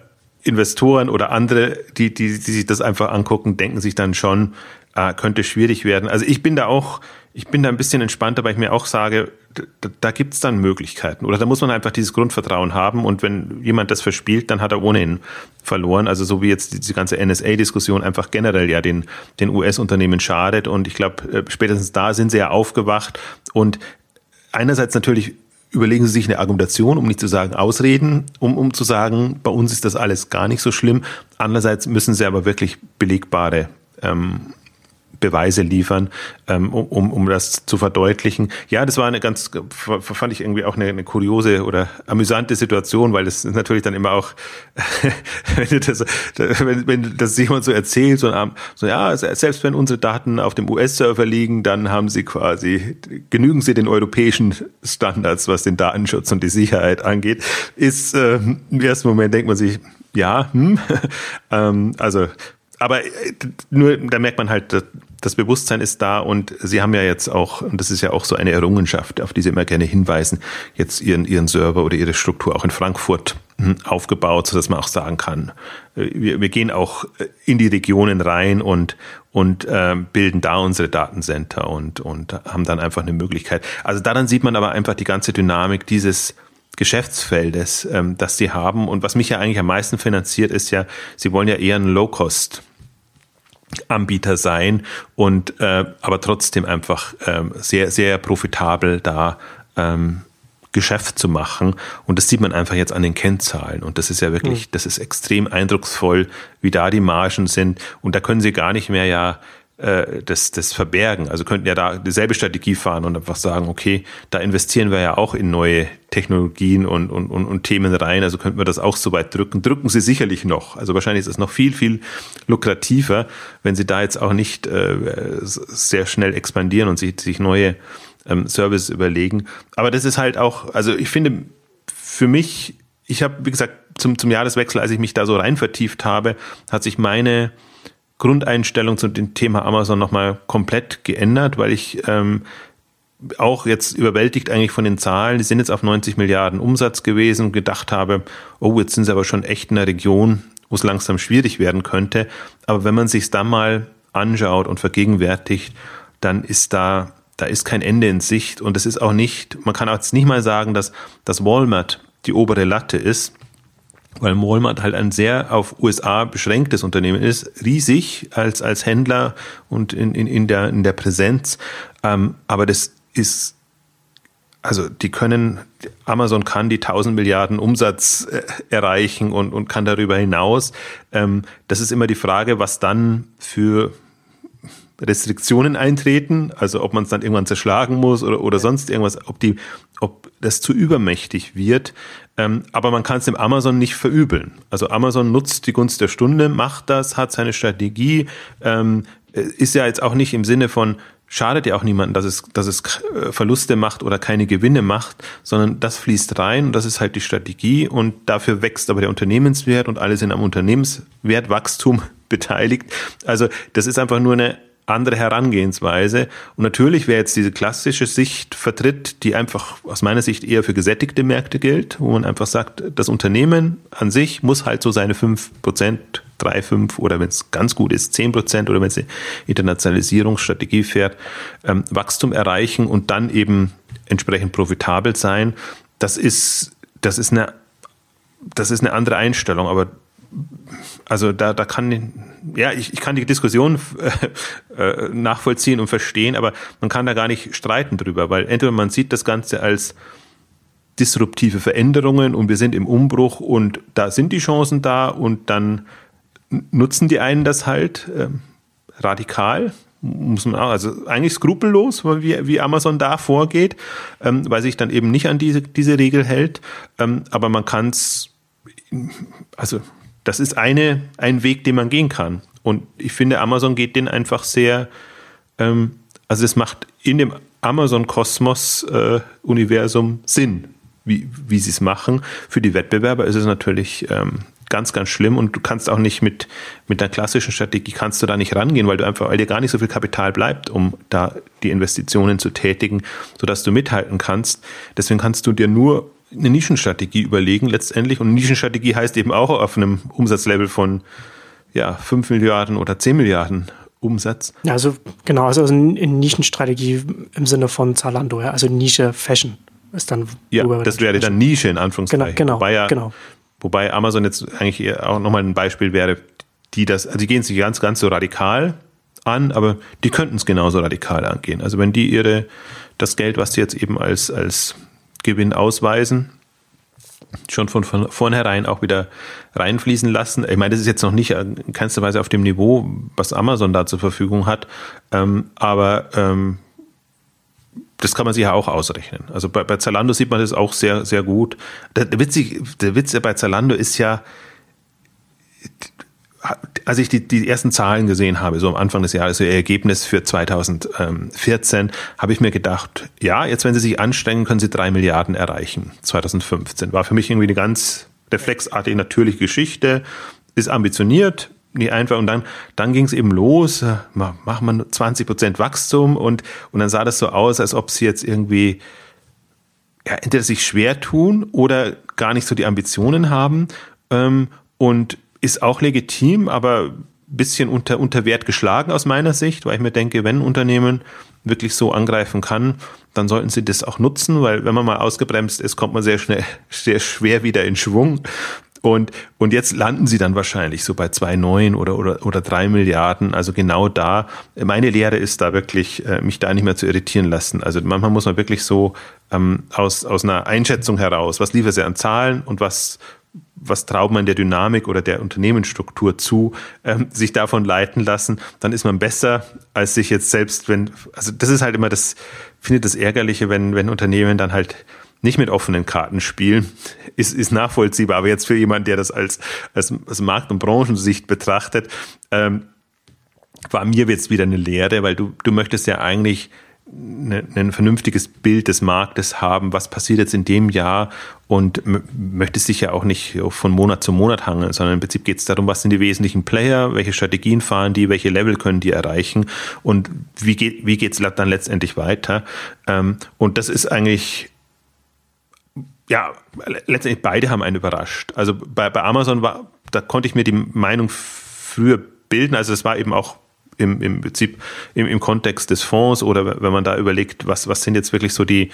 Investoren oder andere, die, die, die sich das einfach angucken, denken sich dann schon, äh, könnte schwierig werden. Also ich bin da auch, ich bin da ein bisschen entspannter, weil ich mir auch sage, da, da gibt es dann Möglichkeiten. Oder da muss man einfach dieses Grundvertrauen haben und wenn jemand das verspielt, dann hat er ohnehin verloren. Also so wie jetzt diese ganze NSA-Diskussion einfach generell ja den, den US-Unternehmen schadet. Und ich glaube, äh, spätestens da sind sie ja aufgewacht und einerseits natürlich überlegen Sie sich eine Argumentation, um nicht zu sagen Ausreden, um, um zu sagen, bei uns ist das alles gar nicht so schlimm. Andererseits müssen Sie aber wirklich belegbare ähm, Beweise liefern, ähm, um, um das zu verdeutlichen. Ja, das war eine ganz, fand ich irgendwie auch eine, eine kuriose oder amüsante Situation, weil das ist natürlich dann immer auch, wenn, das, wenn, wenn das jemand so erzählt, so, so ja, selbst wenn unsere Daten auf dem US-Server liegen, dann haben sie quasi, genügen sie den europäischen Standards, was den Datenschutz und die Sicherheit angeht, ist äh, im ersten Moment denkt man sich, ja, hm, ähm, also aber äh, nur, da merkt man halt, das Bewusstsein ist da und Sie haben ja jetzt auch, und das ist ja auch so eine Errungenschaft, auf die Sie immer gerne hinweisen, jetzt Ihren, Ihren Server oder Ihre Struktur auch in Frankfurt hm, aufgebaut, so dass man auch sagen kann, äh, wir, wir gehen auch äh, in die Regionen rein und, und äh, bilden da unsere Datencenter und, und haben dann einfach eine Möglichkeit. Also daran sieht man aber einfach die ganze Dynamik dieses Geschäftsfeldes, ähm, das sie haben. Und was mich ja eigentlich am meisten finanziert, ist ja, sie wollen ja eher ein Low-Cost Anbieter sein und äh, aber trotzdem einfach ähm, sehr, sehr profitabel da ähm, Geschäft zu machen. Und das sieht man einfach jetzt an den Kennzahlen. Und das ist ja wirklich, mhm. das ist extrem eindrucksvoll, wie da die Margen sind. Und da können sie gar nicht mehr ja äh, das, das verbergen. Also könnten ja da dieselbe Strategie fahren und einfach sagen, okay, da investieren wir ja auch in neue Technologien und, und, und, und Themen rein, also könnten wir das auch so weit drücken. Drücken sie sicherlich noch. Also wahrscheinlich ist es noch viel, viel lukrativer, wenn sie da jetzt auch nicht äh, sehr schnell expandieren und sich, sich neue ähm, Services überlegen. Aber das ist halt auch, also ich finde, für mich, ich habe, wie gesagt, zum, zum Jahreswechsel, als ich mich da so rein vertieft habe, hat sich meine Grundeinstellung zu dem Thema Amazon nochmal komplett geändert, weil ich ähm, auch jetzt überwältigt eigentlich von den Zahlen, die sind jetzt auf 90 Milliarden Umsatz gewesen, gedacht habe, oh, jetzt sind sie aber schon echt in einer Region, wo es langsam schwierig werden könnte. Aber wenn man sich dann mal anschaut und vergegenwärtigt, dann ist da, da ist kein Ende in Sicht. Und es ist auch nicht, man kann auch jetzt nicht mal sagen, dass, dass Walmart die obere Latte ist, weil Walmart halt ein sehr auf USA beschränktes Unternehmen ist, riesig als, als Händler und in, in, in, der, in der Präsenz. Ähm, aber das ist, also die können, Amazon kann die 1000 Milliarden Umsatz äh, erreichen und, und kann darüber hinaus. Ähm, das ist immer die Frage, was dann für Restriktionen eintreten, also ob man es dann irgendwann zerschlagen muss oder, oder sonst irgendwas, ob die, ob das zu übermächtig wird. Ähm, aber man kann es dem Amazon nicht verübeln. Also Amazon nutzt die Gunst der Stunde, macht das, hat seine Strategie, ähm, ist ja jetzt auch nicht im Sinne von, schadet ja auch niemandem, dass es, dass es äh, Verluste macht oder keine Gewinne macht, sondern das fließt rein und das ist halt die Strategie und dafür wächst aber der Unternehmenswert und alle sind am Unternehmenswertwachstum beteiligt. Also das ist einfach nur eine andere Herangehensweise. Und natürlich, wer jetzt diese klassische Sicht vertritt, die einfach aus meiner Sicht eher für gesättigte Märkte gilt, wo man einfach sagt, das Unternehmen an sich muss halt so seine 5%, 3, 5 oder wenn es ganz gut ist, 10% oder wenn es eine Internationalisierungsstrategie fährt, ähm, Wachstum erreichen und dann eben entsprechend profitabel sein. Das ist, das ist eine, das ist eine andere Einstellung, aber also da, da kann, ja, ich, ich kann die Diskussion äh, äh, nachvollziehen und verstehen, aber man kann da gar nicht streiten drüber, weil entweder man sieht das Ganze als disruptive Veränderungen und wir sind im Umbruch und da sind die Chancen da und dann nutzen die einen das halt äh, radikal, muss man auch, also eigentlich skrupellos, wie, wie Amazon da vorgeht, ähm, weil sich dann eben nicht an diese, diese Regel hält, ähm, aber man kann es, also das ist eine, ein Weg, den man gehen kann. Und ich finde, Amazon geht den einfach sehr, ähm, also es macht in dem Amazon-Kosmos-Universum äh, Sinn, wie, wie sie es machen. Für die Wettbewerber ist es natürlich ähm, ganz, ganz schlimm und du kannst auch nicht mit, mit der klassischen Strategie kannst du da nicht rangehen, weil du einfach, weil dir gar nicht so viel Kapital bleibt, um da die Investitionen zu tätigen, sodass du mithalten kannst. Deswegen kannst du dir nur eine Nischenstrategie überlegen letztendlich. Und Nischenstrategie heißt eben auch auf einem Umsatzlevel von ja, 5 Milliarden oder 10 Milliarden Umsatz. Also genau, also eine Nischenstrategie im Sinne von Zalando, ja, also Nische Fashion ist dann. Ja, das wäre dann Nische in Anführungszeichen. Genau, genau, wobei, ja, genau. wobei Amazon jetzt eigentlich auch nochmal ein Beispiel wäre, die das, also die gehen sich ganz, ganz so radikal an, aber die könnten es genauso radikal angehen. Also wenn die ihre, das Geld, was sie jetzt eben als, als Gewinn ausweisen, schon von, von vornherein auch wieder reinfließen lassen. Ich meine, das ist jetzt noch nicht in keinster Weise auf dem Niveau, was Amazon da zur Verfügung hat, ähm, aber ähm, das kann man sich ja auch ausrechnen. Also bei, bei Zalando sieht man das auch sehr, sehr gut. Der, der, Witz, der Witz bei Zalando ist ja, als ich die, die ersten Zahlen gesehen habe, so am Anfang des Jahres, so ihr Ergebnis für 2014, habe ich mir gedacht, ja, jetzt wenn sie sich anstrengen, können sie drei Milliarden erreichen. 2015 war für mich irgendwie eine ganz reflexartige, natürliche Geschichte, ist ambitioniert, nicht einfach. Und dann, dann ging es eben los, äh, machen wir 20 Prozent Wachstum und, und dann sah das so aus, als ob sie jetzt irgendwie ja, entweder sich schwer tun oder gar nicht so die Ambitionen haben. Ähm, und ist auch legitim, aber bisschen unter, unter Wert geschlagen aus meiner Sicht, weil ich mir denke, wenn ein Unternehmen wirklich so angreifen kann, dann sollten sie das auch nutzen, weil wenn man mal ausgebremst ist, kommt man sehr schnell, sehr schwer wieder in Schwung. Und, und jetzt landen sie dann wahrscheinlich so bei zwei neun oder, oder, oder drei Milliarden. Also genau da. Meine Lehre ist da wirklich, äh, mich da nicht mehr zu irritieren lassen. Also manchmal muss man wirklich so ähm, aus, aus einer Einschätzung heraus, was liefert sie an Zahlen und was, was traut man der Dynamik oder der Unternehmensstruktur zu, ähm, sich davon leiten lassen, dann ist man besser, als sich jetzt selbst, wenn, also das ist halt immer das, finde das Ärgerliche, wenn, wenn Unternehmen dann halt nicht mit offenen Karten spielen, ist, ist nachvollziehbar. Aber jetzt für jemanden, der das als, als, als Markt- und Branchensicht betrachtet, ähm, war mir jetzt wieder eine Lehre, weil du, du möchtest ja eigentlich Ne, ein vernünftiges Bild des Marktes haben, was passiert jetzt in dem Jahr und möchtest dich ja auch nicht von Monat zu Monat hangeln, sondern im Prinzip geht es darum, was sind die wesentlichen Player, welche Strategien fahren die, welche Level können die erreichen und wie geht wie dann letztendlich weiter. Ähm, und das ist eigentlich ja, letztendlich beide haben einen überrascht. Also bei, bei Amazon war, da konnte ich mir die Meinung früher bilden. Also es war eben auch im, im Prinzip im, im Kontext des Fonds oder wenn man da überlegt, was, was sind jetzt wirklich so die,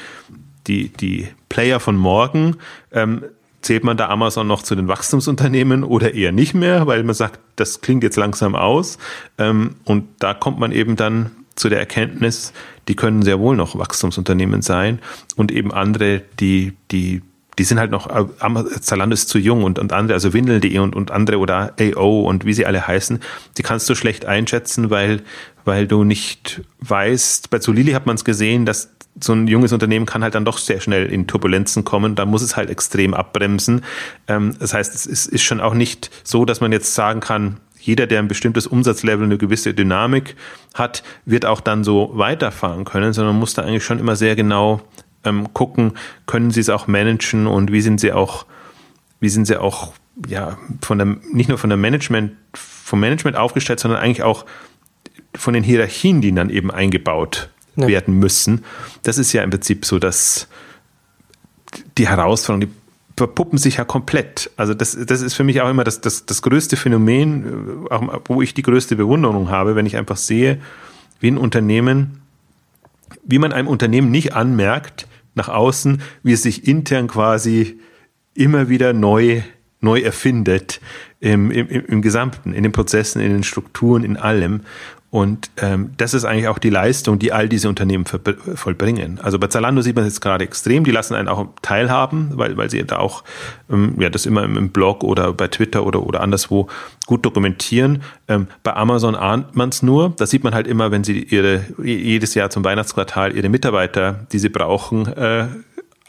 die, die Player von morgen, ähm, zählt man da Amazon noch zu den Wachstumsunternehmen oder eher nicht mehr, weil man sagt, das klingt jetzt langsam aus. Ähm, und da kommt man eben dann zu der Erkenntnis, die können sehr wohl noch Wachstumsunternehmen sein und eben andere, die, die die sind halt noch, äh, Zalando ist zu jung und, und andere, also Windel.de und, und andere oder AO und wie sie alle heißen, die kannst du schlecht einschätzen, weil, weil du nicht weißt, bei Zulili hat man es gesehen, dass so ein junges Unternehmen kann halt dann doch sehr schnell in Turbulenzen kommen, da muss es halt extrem abbremsen. Ähm, das heißt, es ist schon auch nicht so, dass man jetzt sagen kann, jeder, der ein bestimmtes Umsatzlevel, eine gewisse Dynamik hat, wird auch dann so weiterfahren können, sondern man muss da eigentlich schon immer sehr genau ähm, gucken, können sie es auch managen und wie sind sie auch, wie sind sie auch, ja, von der, nicht nur von der Management, vom Management aufgestellt, sondern eigentlich auch von den Hierarchien, die dann eben eingebaut ja. werden müssen, das ist ja im Prinzip so, dass die Herausforderung, die verpuppen sich ja komplett. Also das, das ist für mich auch immer das, das, das größte Phänomen, äh, auch, wo ich die größte Bewunderung habe, wenn ich einfach sehe, wie ein Unternehmen, wie man einem Unternehmen nicht anmerkt, nach außen, wie es sich intern quasi immer wieder neu, neu erfindet, im, im, im Gesamten, in den Prozessen, in den Strukturen, in allem. Und ähm, das ist eigentlich auch die Leistung, die all diese Unternehmen vollbringen. Also bei Zalando sieht man es jetzt gerade extrem. Die lassen einen auch teilhaben, weil, weil sie da auch ähm, ja, das immer im Blog oder bei Twitter oder, oder anderswo gut dokumentieren. Ähm, bei Amazon ahnt man es nur. Das sieht man halt immer, wenn sie ihre jedes Jahr zum Weihnachtsquartal ihre Mitarbeiter, die sie brauchen, äh,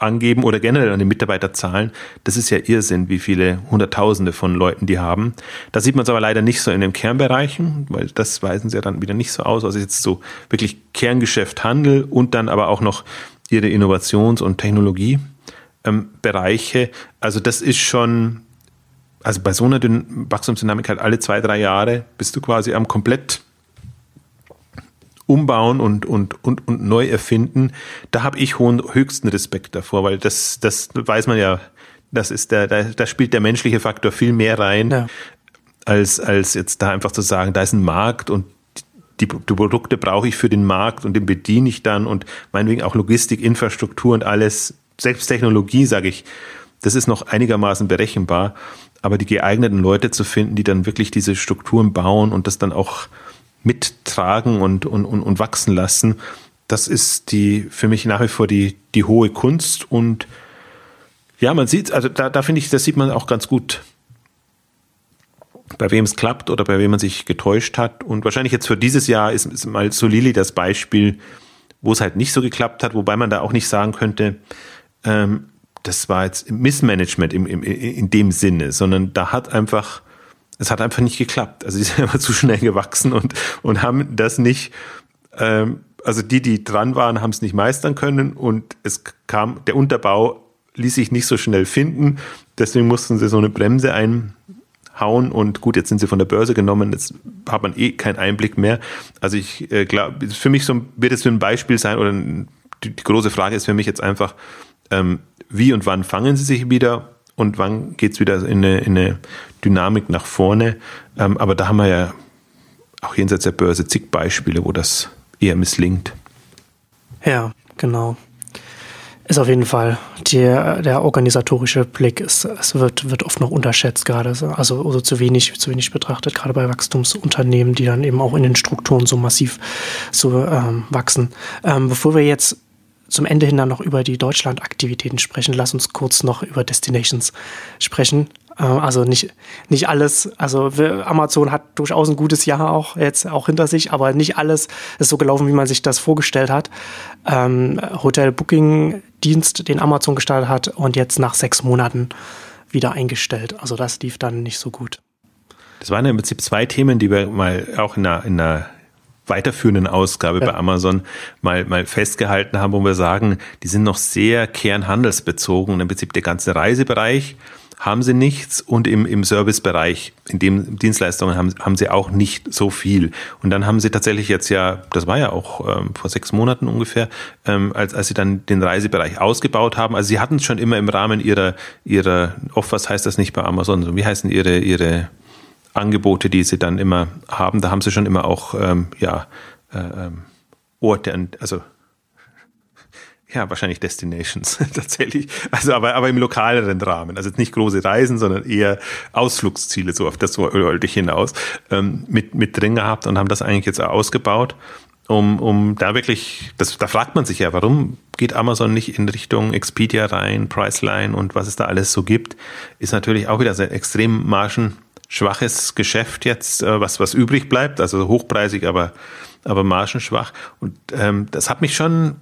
angeben oder generell an den Mitarbeiterzahlen. Das ist ja Irrsinn, wie viele Hunderttausende von Leuten die haben. Da sieht man es aber leider nicht so in den Kernbereichen, weil das weisen sie ja dann wieder nicht so aus. Also jetzt so wirklich Kerngeschäft Handel und dann aber auch noch ihre Innovations- und Technologiebereiche. also das ist schon, also bei so einer Wachstumsdynamik halt alle zwei, drei Jahre bist du quasi am komplett umbauen und, und, und, und neu erfinden, da habe ich hohen, höchsten Respekt davor, weil das, das weiß man ja, das ist der, da, da spielt der menschliche Faktor viel mehr rein, ja. als, als jetzt da einfach zu sagen, da ist ein Markt und die, die Produkte brauche ich für den Markt und den bediene ich dann und meinetwegen auch Logistik, Infrastruktur und alles, selbst Technologie, sage ich, das ist noch einigermaßen berechenbar, aber die geeigneten Leute zu finden, die dann wirklich diese Strukturen bauen und das dann auch mittragen und, und, und, und wachsen lassen. Das ist die für mich nach wie vor die, die hohe Kunst. Und ja, man sieht, also da, da finde ich, das sieht man auch ganz gut, bei wem es klappt oder bei wem man sich getäuscht hat. Und wahrscheinlich jetzt für dieses Jahr ist, ist mal Solili das Beispiel, wo es halt nicht so geklappt hat, wobei man da auch nicht sagen könnte, ähm, das war jetzt Missmanagement im, im, in dem Sinne, sondern da hat einfach es hat einfach nicht geklappt. Also die sind einfach zu schnell gewachsen und, und haben das nicht, ähm, also die, die dran waren, haben es nicht meistern können und es kam, der Unterbau ließ sich nicht so schnell finden. Deswegen mussten sie so eine Bremse einhauen und gut, jetzt sind sie von der Börse genommen, jetzt hat man eh keinen Einblick mehr. Also ich äh, glaube, für mich so wird es für ein Beispiel sein oder die, die große Frage ist für mich jetzt einfach, ähm, wie und wann fangen sie sich wieder und wann geht es wieder in eine, in eine, Dynamik nach vorne. Ähm, aber da haben wir ja auch jenseits der Börse zig Beispiele, wo das eher misslingt. Ja, genau. Ist auf jeden Fall der, der organisatorische Blick. Es, es wird, wird oft noch unterschätzt, gerade also oder zu wenig, zu wenig betrachtet, gerade bei Wachstumsunternehmen, die dann eben auch in den Strukturen so massiv so ähm, wachsen. Ähm, bevor wir jetzt zum Ende hin dann noch über die Deutschland-Aktivitäten sprechen. Lass uns kurz noch über Destinations sprechen. Äh, also nicht, nicht alles, also Amazon hat durchaus ein gutes Jahr auch jetzt auch hinter sich, aber nicht alles ist so gelaufen, wie man sich das vorgestellt hat. Ähm, Hotel-Booking-Dienst, den Amazon gestartet hat und jetzt nach sechs Monaten wieder eingestellt. Also das lief dann nicht so gut. Das waren im Prinzip zwei Themen, die wir mal auch in einer, in einer weiterführenden Ausgabe ja. bei Amazon mal, mal festgehalten haben, wo wir sagen, die sind noch sehr kernhandelsbezogen. Im Prinzip der ganze Reisebereich haben sie nichts und im, im Servicebereich, in dem Dienstleistungen haben, haben sie auch nicht so viel. Und dann haben sie tatsächlich jetzt ja, das war ja auch ähm, vor sechs Monaten ungefähr, ähm, als, als sie dann den Reisebereich ausgebaut haben. Also sie hatten es schon immer im Rahmen ihrer, ihrer, Offers heißt das nicht bei Amazon, wie heißen ihre, ihre Angebote, die sie dann immer haben, da haben sie schon immer auch ähm, ja, äh, Orte, also ja, wahrscheinlich Destinations tatsächlich. Also aber, aber im lokaleren Rahmen. Also nicht große Reisen, sondern eher Ausflugsziele, so auf das wollte ich hinaus, ähm, mit, mit drin gehabt und haben das eigentlich jetzt ausgebaut, um, um da wirklich, das, da fragt man sich ja, warum geht Amazon nicht in Richtung Expedia rein, Priceline und was es da alles so gibt, ist natürlich auch wieder sehr extrem margenschwaches Geschäft jetzt, äh, was, was übrig bleibt, also hochpreisig, aber, aber margenschwach. Und ähm, das hat mich schon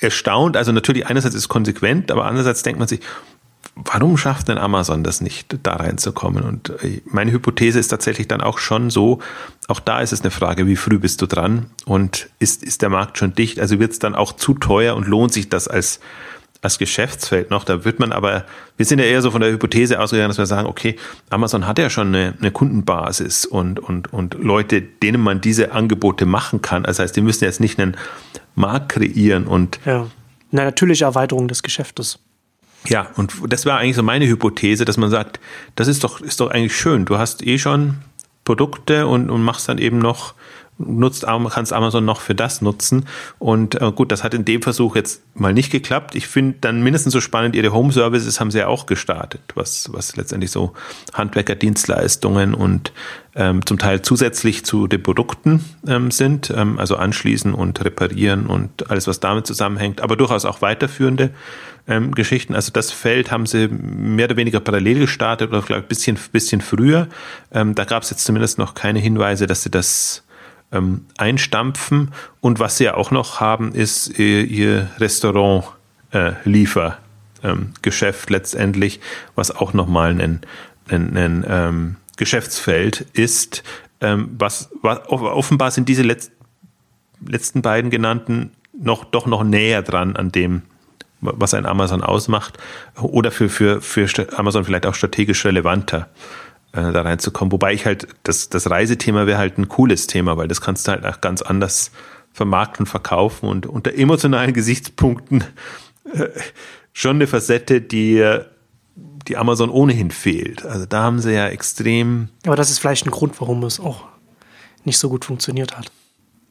erstaunt. Also natürlich einerseits ist es konsequent, aber andererseits denkt man sich, warum schafft denn Amazon das nicht, da reinzukommen? Und äh, meine Hypothese ist tatsächlich dann auch schon so, auch da ist es eine Frage, wie früh bist du dran und ist, ist der Markt schon dicht? Also wird es dann auch zu teuer und lohnt sich das als, als Geschäftsfeld noch. Da wird man aber, wir sind ja eher so von der Hypothese ausgegangen, dass wir sagen, okay, Amazon hat ja schon eine, eine Kundenbasis und, und, und Leute, denen man diese Angebote machen kann. Das heißt, die müssen jetzt nicht einen Markt kreieren und ja. eine natürliche Erweiterung des Geschäftes. Ja, und das war eigentlich so meine Hypothese, dass man sagt, das ist doch, ist doch eigentlich schön. Du hast eh schon Produkte und, und machst dann eben noch nutzt, kannst Amazon noch für das nutzen. Und äh, gut, das hat in dem Versuch jetzt mal nicht geklappt. Ich finde dann mindestens so spannend, ihre Home Services haben sie ja auch gestartet, was, was letztendlich so Handwerkerdienstleistungen und ähm, zum Teil zusätzlich zu den Produkten ähm, sind, ähm, also anschließen und reparieren und alles, was damit zusammenhängt, aber durchaus auch weiterführende ähm, Geschichten. Also das Feld haben sie mehr oder weniger parallel gestartet oder vielleicht bisschen, bisschen früher. Ähm, da gab es jetzt zumindest noch keine Hinweise, dass sie das ähm, einstampfen. Und was sie ja auch noch haben, ist ihr, ihr Restaurant-Liefergeschäft äh, letztendlich, was auch nochmal ein, ein, ein ähm, Geschäftsfeld ist. Ähm, was, was, offenbar sind diese Letz-, letzten beiden genannten noch doch noch näher dran an dem, was ein Amazon ausmacht oder für, für, für Amazon vielleicht auch strategisch relevanter äh, da reinzukommen. Wobei ich halt, das, das Reisethema wäre halt ein cooles Thema, weil das kannst du halt auch ganz anders vermarkten, verkaufen und unter emotionalen Gesichtspunkten äh, schon eine Facette, die, die Amazon ohnehin fehlt. Also da haben sie ja extrem. Aber das ist vielleicht ein Grund, warum es auch nicht so gut funktioniert hat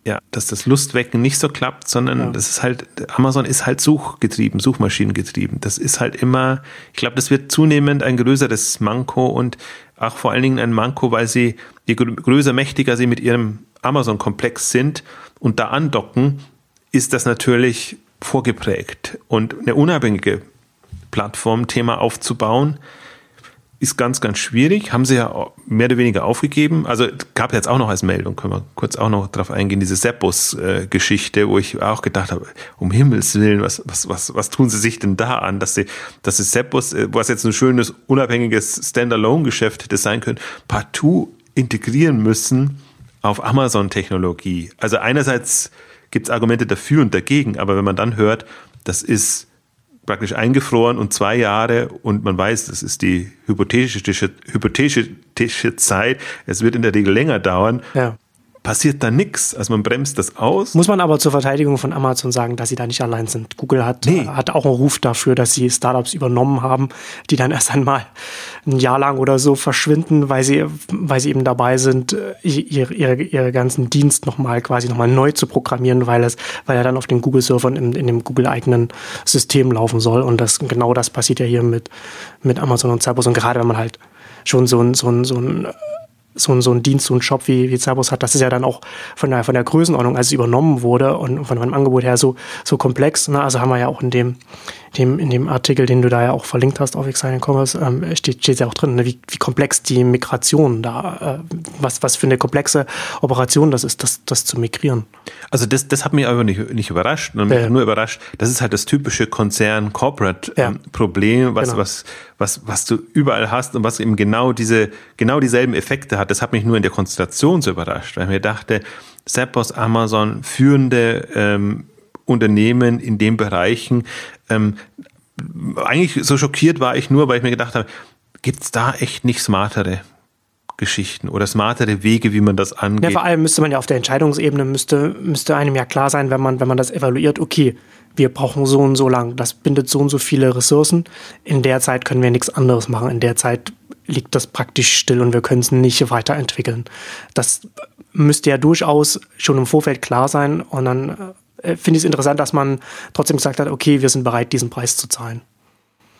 ja, dass das Lustwecken nicht so klappt, sondern ja. das ist halt, Amazon ist halt suchgetrieben, Suchmaschinengetrieben. Das ist halt immer, ich glaube, das wird zunehmend ein größeres Manko und auch vor allen Dingen ein Manko, weil sie, je größer, mächtiger sie mit ihrem Amazon-Komplex sind und da andocken, ist das natürlich vorgeprägt. Und eine unabhängige Plattform, Thema aufzubauen, ist ganz, ganz schwierig. Haben sie ja mehr oder weniger aufgegeben. Also gab jetzt auch noch als Meldung, können wir kurz auch noch drauf eingehen, diese Seppos-Geschichte, wo ich auch gedacht habe, um Himmels Willen, was, was, was, was tun sie sich denn da an, dass sie, dass sie Seppos, äh, was jetzt ein schönes, unabhängiges Standalone-Geschäft hätte sein können, partout integrieren müssen auf Amazon-Technologie. Also einerseits gibt es Argumente dafür und dagegen, aber wenn man dann hört, das ist praktisch eingefroren und zwei Jahre und man weiß, das ist die hypothetische, hypothetische Zeit. Es wird in der Regel länger dauern. Ja passiert da nichts. Also man bremst das aus. Muss man aber zur Verteidigung von Amazon sagen, dass sie da nicht allein sind. Google hat, nee. hat auch einen Ruf dafür, dass sie Startups übernommen haben, die dann erst einmal ein Jahr lang oder so verschwinden, weil sie, weil sie eben dabei sind, ihre, ihre, ihre ganzen Dienst nochmal quasi nochmal neu zu programmieren, weil es, weil er dann auf den Google-Servern in, in dem Google-eigenen System laufen soll. Und das, genau das passiert ja hier mit, mit Amazon und Cerberus. Und gerade wenn man halt schon so ein, so ein, so ein so, so ein Dienst, so ein Shop wie, wie Cerberus hat, das ist ja dann auch von der, von der Größenordnung, als es übernommen wurde und von meinem Angebot her so, so komplex. Ne? Also haben wir ja auch in dem, dem, in dem Artikel, den du da ja auch verlinkt hast auf Exciting Commerce, ähm, steht, steht ja auch drin, ne? wie, wie komplex die Migration da, äh, was, was für eine komplexe Operation das ist, das, das zu migrieren. Also das, das hat mich aber nicht, nicht überrascht, sondern mich nur überrascht, das ist halt das typische Konzern-Corporate-Problem, ja. was, genau. was, was, was du überall hast und was eben genau diese, genau dieselben Effekte hat. Das hat mich nur in der Konstellation so überrascht, weil ich mir dachte, Zappos, Amazon, führende ähm, Unternehmen in den Bereichen. Ähm, eigentlich so schockiert war ich nur, weil ich mir gedacht habe, gibt es da echt nicht smartere Geschichten oder smartere Wege, wie man das angeht? Ja, vor allem müsste man ja auf der Entscheidungsebene, müsste, müsste einem ja klar sein, wenn man, wenn man das evaluiert, okay, wir brauchen so und so lang, das bindet so und so viele Ressourcen. In der Zeit können wir nichts anderes machen. In der Zeit liegt das praktisch still und wir können es nicht weiterentwickeln. Das müsste ja durchaus schon im Vorfeld klar sein und dann äh, finde ich es interessant, dass man trotzdem gesagt hat, okay, wir sind bereit, diesen Preis zu zahlen.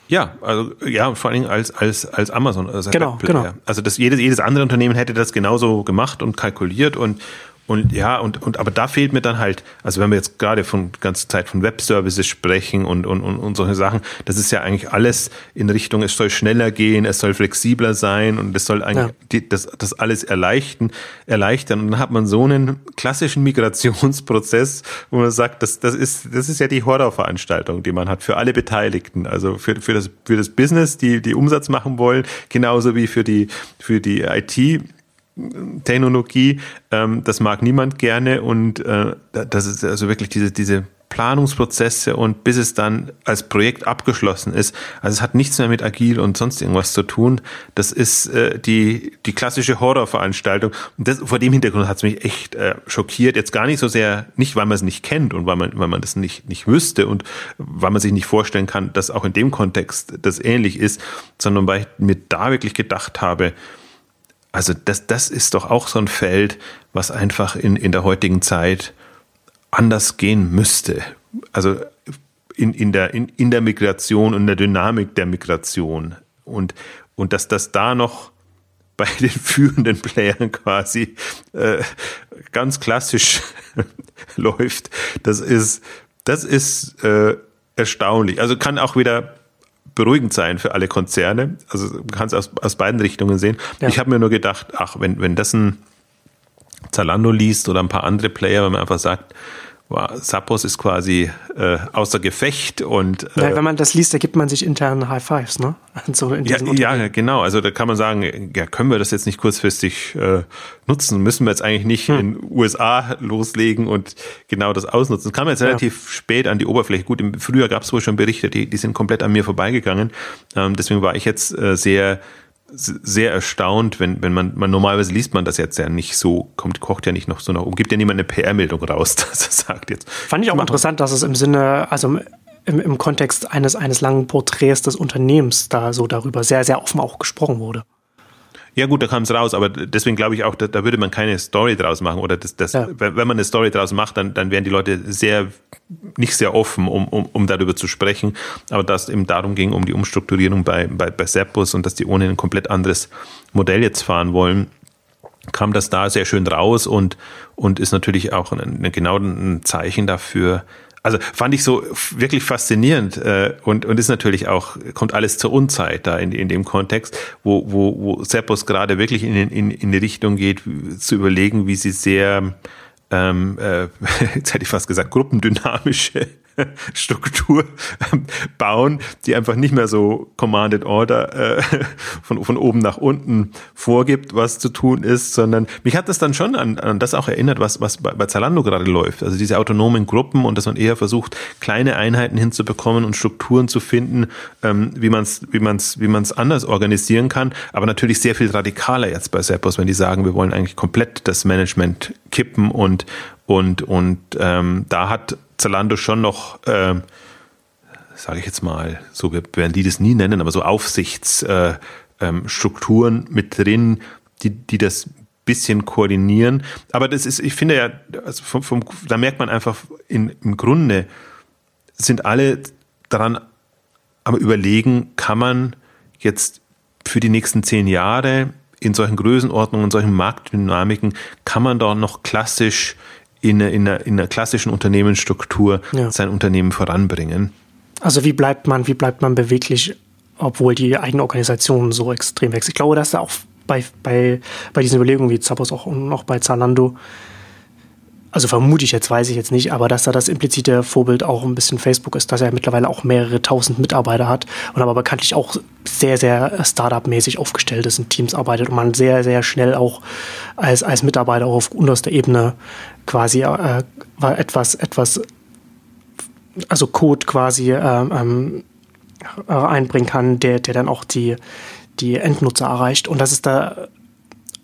Ja, also ja, vor allen Dingen als als als Amazon. Also genau, genau. Also das jedes jedes andere Unternehmen hätte das genauso gemacht und kalkuliert und und ja, und, und aber da fehlt mir dann halt, also wenn wir jetzt gerade von ganze Zeit von Webservices sprechen und, und, und, und solche Sachen, das ist ja eigentlich alles in Richtung, es soll schneller gehen, es soll flexibler sein und es soll eigentlich ja. die, das, das alles erleichtern, erleichtern. Und dann hat man so einen klassischen Migrationsprozess, wo man sagt, das, das, ist, das ist ja die Horrorveranstaltung, die man hat für alle Beteiligten. Also für, für, das, für das Business, die, die Umsatz machen wollen, genauso wie für die, für die IT Technologie, ähm, das mag niemand gerne und äh, das ist also wirklich diese, diese Planungsprozesse und bis es dann als Projekt abgeschlossen ist. Also es hat nichts mehr mit agil und sonst irgendwas zu tun. Das ist äh, die, die klassische Horrorveranstaltung. Und das, vor dem Hintergrund hat es mich echt äh, schockiert. Jetzt gar nicht so sehr, nicht weil man es nicht kennt und weil man, weil man das nicht, nicht wüsste und weil man sich nicht vorstellen kann, dass auch in dem Kontext das ähnlich ist, sondern weil ich mir da wirklich gedacht habe, also das, das ist doch auch so ein Feld, was einfach in, in der heutigen Zeit anders gehen müsste. Also in, in, der, in, in der Migration und der Dynamik der Migration. Und, und dass das da noch bei den führenden Playern quasi äh, ganz klassisch läuft, das ist, das ist äh, erstaunlich. Also kann auch wieder beruhigend sein für alle Konzerne. Also man kann es aus, aus beiden Richtungen sehen. Ja. Ich habe mir nur gedacht, ach, wenn, wenn das ein Zalando liest oder ein paar andere Player, wenn man einfach sagt, Sappos ist quasi äh, außer Gefecht und äh, ja, wenn man das liest, da gibt man sich intern High Fives, ne? So ja, ja, genau. Also da kann man sagen, ja, können wir das jetzt nicht kurzfristig äh, nutzen? Müssen wir jetzt eigentlich nicht hm. in USA loslegen und genau das ausnutzen? Das kam jetzt relativ ja. spät an die Oberfläche. Gut, im Frühjahr gab es wohl schon Berichte, die, die sind komplett an mir vorbeigegangen. Ähm, deswegen war ich jetzt äh, sehr sehr erstaunt, wenn, wenn man, man normalerweise liest man das jetzt ja nicht so, kommt, kocht ja nicht noch so nach oben, gibt ja niemand eine PR-Meldung raus, dass er sagt jetzt. Fand ich auch interessant, dass es im Sinne, also im, im Kontext eines, eines langen Porträts des Unternehmens da so darüber sehr, sehr offen auch gesprochen wurde. Ja gut, da kam es raus, aber deswegen glaube ich auch, da, da, würde man keine Story draus machen oder das, das ja. wenn man eine Story draus macht, dann, dann wären die Leute sehr nicht sehr offen, um, um, um darüber zu sprechen. Aber dass es eben darum ging, um die Umstrukturierung bei, bei, bei Seppus und dass die ohne ein komplett anderes Modell jetzt fahren wollen, kam das da sehr schön raus und, und ist natürlich auch ein, ein genau ein Zeichen dafür, also fand ich so wirklich faszinierend äh, und, und ist natürlich auch, kommt alles zur Unzeit da in, in dem Kontext, wo, wo, wo Seppos gerade wirklich in, in, in die Richtung geht, zu überlegen, wie sie sehr, ähm, äh, jetzt hätte ich fast gesagt, gruppendynamische Struktur bauen, die einfach nicht mehr so Commanded Order äh, von, von oben nach unten vorgibt, was zu tun ist, sondern mich hat das dann schon an, an das auch erinnert, was, was bei, bei Zalando gerade läuft. Also diese autonomen Gruppen und dass man eher versucht, kleine Einheiten hinzubekommen und Strukturen zu finden, ähm, wie man es wie man's, wie man's anders organisieren kann, aber natürlich sehr viel radikaler jetzt bei Seppos, wenn die sagen, wir wollen eigentlich komplett das Management kippen und und, und ähm, da hat Zalando schon noch, äh, sage ich jetzt mal, so werden die das nie nennen, aber so Aufsichtsstrukturen äh, ähm, mit drin, die, die das bisschen koordinieren. Aber das ist, ich finde ja, also vom, vom, da merkt man einfach, in, im Grunde sind alle daran am Überlegen, kann man jetzt für die nächsten zehn Jahre in solchen Größenordnungen, in solchen Marktdynamiken, kann man da noch klassisch in, in, einer, in einer klassischen Unternehmensstruktur ja. sein Unternehmen voranbringen. Also wie bleibt man, wie bleibt man beweglich, obwohl die eigene Organisation so extrem wächst? Ich glaube, dass da auch bei, bei, bei diesen Überlegungen wie Zappos auch und auch bei Zalando also vermute ich jetzt, weiß ich jetzt nicht, aber dass da das implizite Vorbild auch ein bisschen Facebook ist, dass er mittlerweile auch mehrere tausend Mitarbeiter hat und aber bekanntlich auch sehr, sehr Startup-mäßig aufgestellt ist, in Teams arbeitet und man sehr, sehr schnell auch als, als Mitarbeiter auf unterster Ebene quasi äh, etwas, etwas, also Code quasi ähm, ähm, einbringen kann, der, der dann auch die, die Endnutzer erreicht. Und das ist da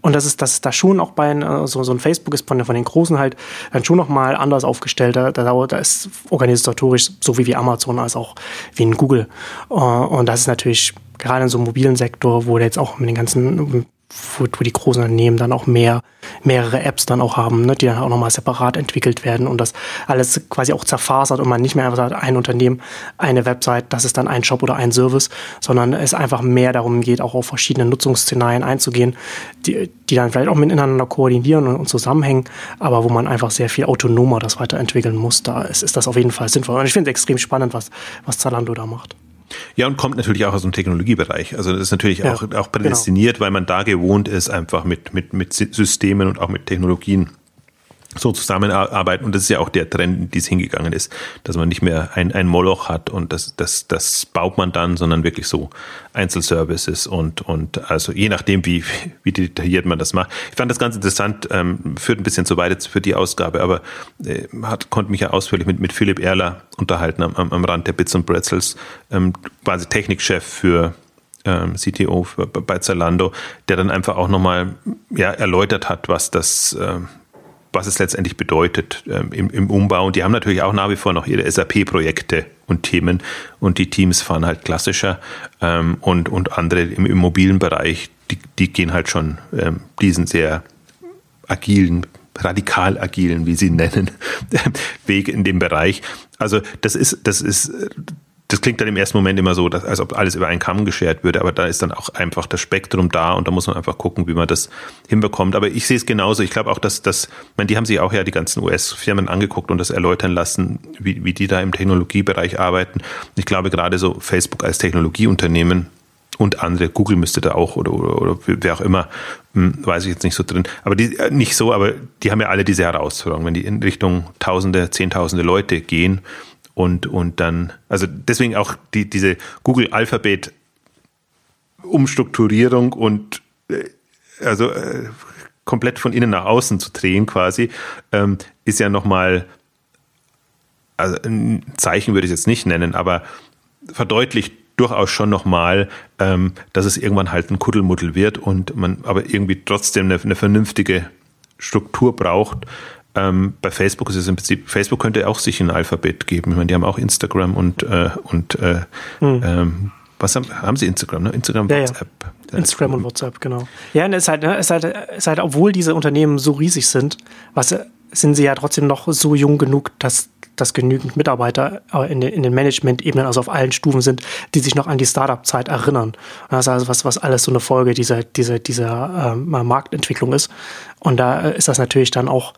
und das ist, das ist da schon auch bei äh, so, so ein Facebook ist von, von den Großen halt dann schon nochmal anders aufgestellt. Da, da, da ist organisatorisch so wie wie Amazon als auch wie in Google. Äh, und das ist natürlich gerade in so einem mobilen Sektor, wo jetzt auch mit den ganzen wo, wo die großen Unternehmen dann auch mehr, mehrere Apps dann auch haben, ne, die dann auch nochmal separat entwickelt werden und das alles quasi auch zerfasert und man nicht mehr einfach sagt, ein Unternehmen, eine Website, das ist dann ein Shop oder ein Service, sondern es einfach mehr darum geht, auch auf verschiedene Nutzungsszenarien einzugehen, die, die dann vielleicht auch miteinander koordinieren und, und zusammenhängen, aber wo man einfach sehr viel autonomer das weiterentwickeln muss. Da ist, ist das auf jeden Fall sinnvoll. Und ich finde es extrem spannend, was, was Zalando da macht. Ja, und kommt natürlich auch aus dem Technologiebereich. Also das ist natürlich ja, auch, auch prädestiniert, genau. weil man da gewohnt ist, einfach mit, mit, mit Systemen und auch mit Technologien so zusammenarbeiten. Und das ist ja auch der Trend, in die es hingegangen ist, dass man nicht mehr ein, ein Moloch hat und das, das, das baut man dann, sondern wirklich so Einzelservices und, und also je nachdem, wie, wie detailliert man das macht. Ich fand das ganz interessant, ähm, führt ein bisschen zu weit für die Ausgabe, aber äh, hat, konnte mich ja ausführlich mit, mit Philipp Erler unterhalten am, am, Rand der Bits und Pretzels, ähm, quasi Technikchef für ähm, CTO bei Zalando, der dann einfach auch nochmal ja, erläutert hat, was das, äh, was es letztendlich bedeutet ähm, im, im Umbau. Und die haben natürlich auch nach wie vor noch ihre SAP-Projekte und Themen und die Teams fahren halt klassischer ähm, und, und andere im, im mobilen Bereich, die, die gehen halt schon ähm, diesen sehr agilen radikal agilen, wie sie nennen, Weg in dem Bereich. Also das ist, das ist das klingt dann im ersten Moment immer so, dass, als ob alles über einen Kamm geschert würde, aber da ist dann auch einfach das Spektrum da und da muss man einfach gucken, wie man das hinbekommt. Aber ich sehe es genauso. Ich glaube auch, dass das, meine, die haben sich auch ja die ganzen US-Firmen angeguckt und das erläutern lassen, wie, wie die da im Technologiebereich arbeiten. Ich glaube gerade so Facebook als Technologieunternehmen und andere, Google müsste da auch oder, oder, oder wer auch immer, hm, weiß ich jetzt nicht so drin, aber die, äh, nicht so, aber die haben ja alle diese Herausforderungen, wenn die in Richtung Tausende, Zehntausende Leute gehen und, und dann, also deswegen auch die, diese Google Alphabet Umstrukturierung und äh, also äh, komplett von innen nach außen zu drehen quasi, ähm, ist ja nochmal, also ein Zeichen würde ich jetzt nicht nennen, aber verdeutlicht durchaus schon nochmal, ähm, dass es irgendwann halt ein Kuddelmuddel wird und man aber irgendwie trotzdem eine, eine vernünftige Struktur braucht, ähm, bei Facebook ist es im Prinzip, Facebook könnte auch sich ein Alphabet geben. Ich meine, die haben auch Instagram und, äh, und äh, hm. ähm, was haben, haben sie Instagram, ne? Instagram, ja, WhatsApp. Ja. Instagram und WhatsApp, genau. Ja, und es ist halt, ne, es ist halt, es ist halt, obwohl diese Unternehmen so riesig sind, was sind sie ja trotzdem noch so jung genug, dass, dass genügend Mitarbeiter äh, in den, in den Management-Ebenen, also auf allen Stufen sind, die sich noch an die Startup-Zeit erinnern. Und das ist also was, was alles so eine Folge dieser, dieser, dieser ähm, Marktentwicklung ist. Und da ist das natürlich dann auch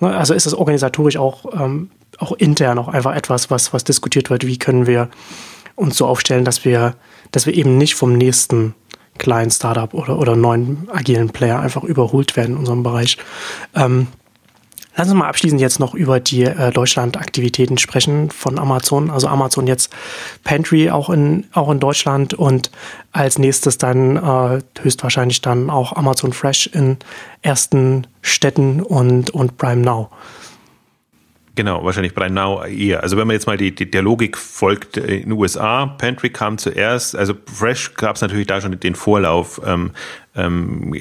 also ist es organisatorisch auch, ähm, auch intern auch einfach etwas, was, was diskutiert wird, wie können wir uns so aufstellen, dass wir, dass wir eben nicht vom nächsten kleinen Startup oder, oder neuen agilen Player einfach überholt werden in unserem Bereich. Ähm, Lass uns mal abschließend jetzt noch über die äh, Deutschland-Aktivitäten sprechen von Amazon. Also Amazon jetzt Pantry auch in, auch in Deutschland und als nächstes dann äh, höchstwahrscheinlich dann auch Amazon Fresh in ersten Städten und, und Prime Now. Genau, wahrscheinlich Prime Now eher. Also wenn man jetzt mal die, die der Logik folgt, äh, in den USA, Pantry kam zuerst, also Fresh gab es natürlich da schon den Vorlauf. Ähm, ähm,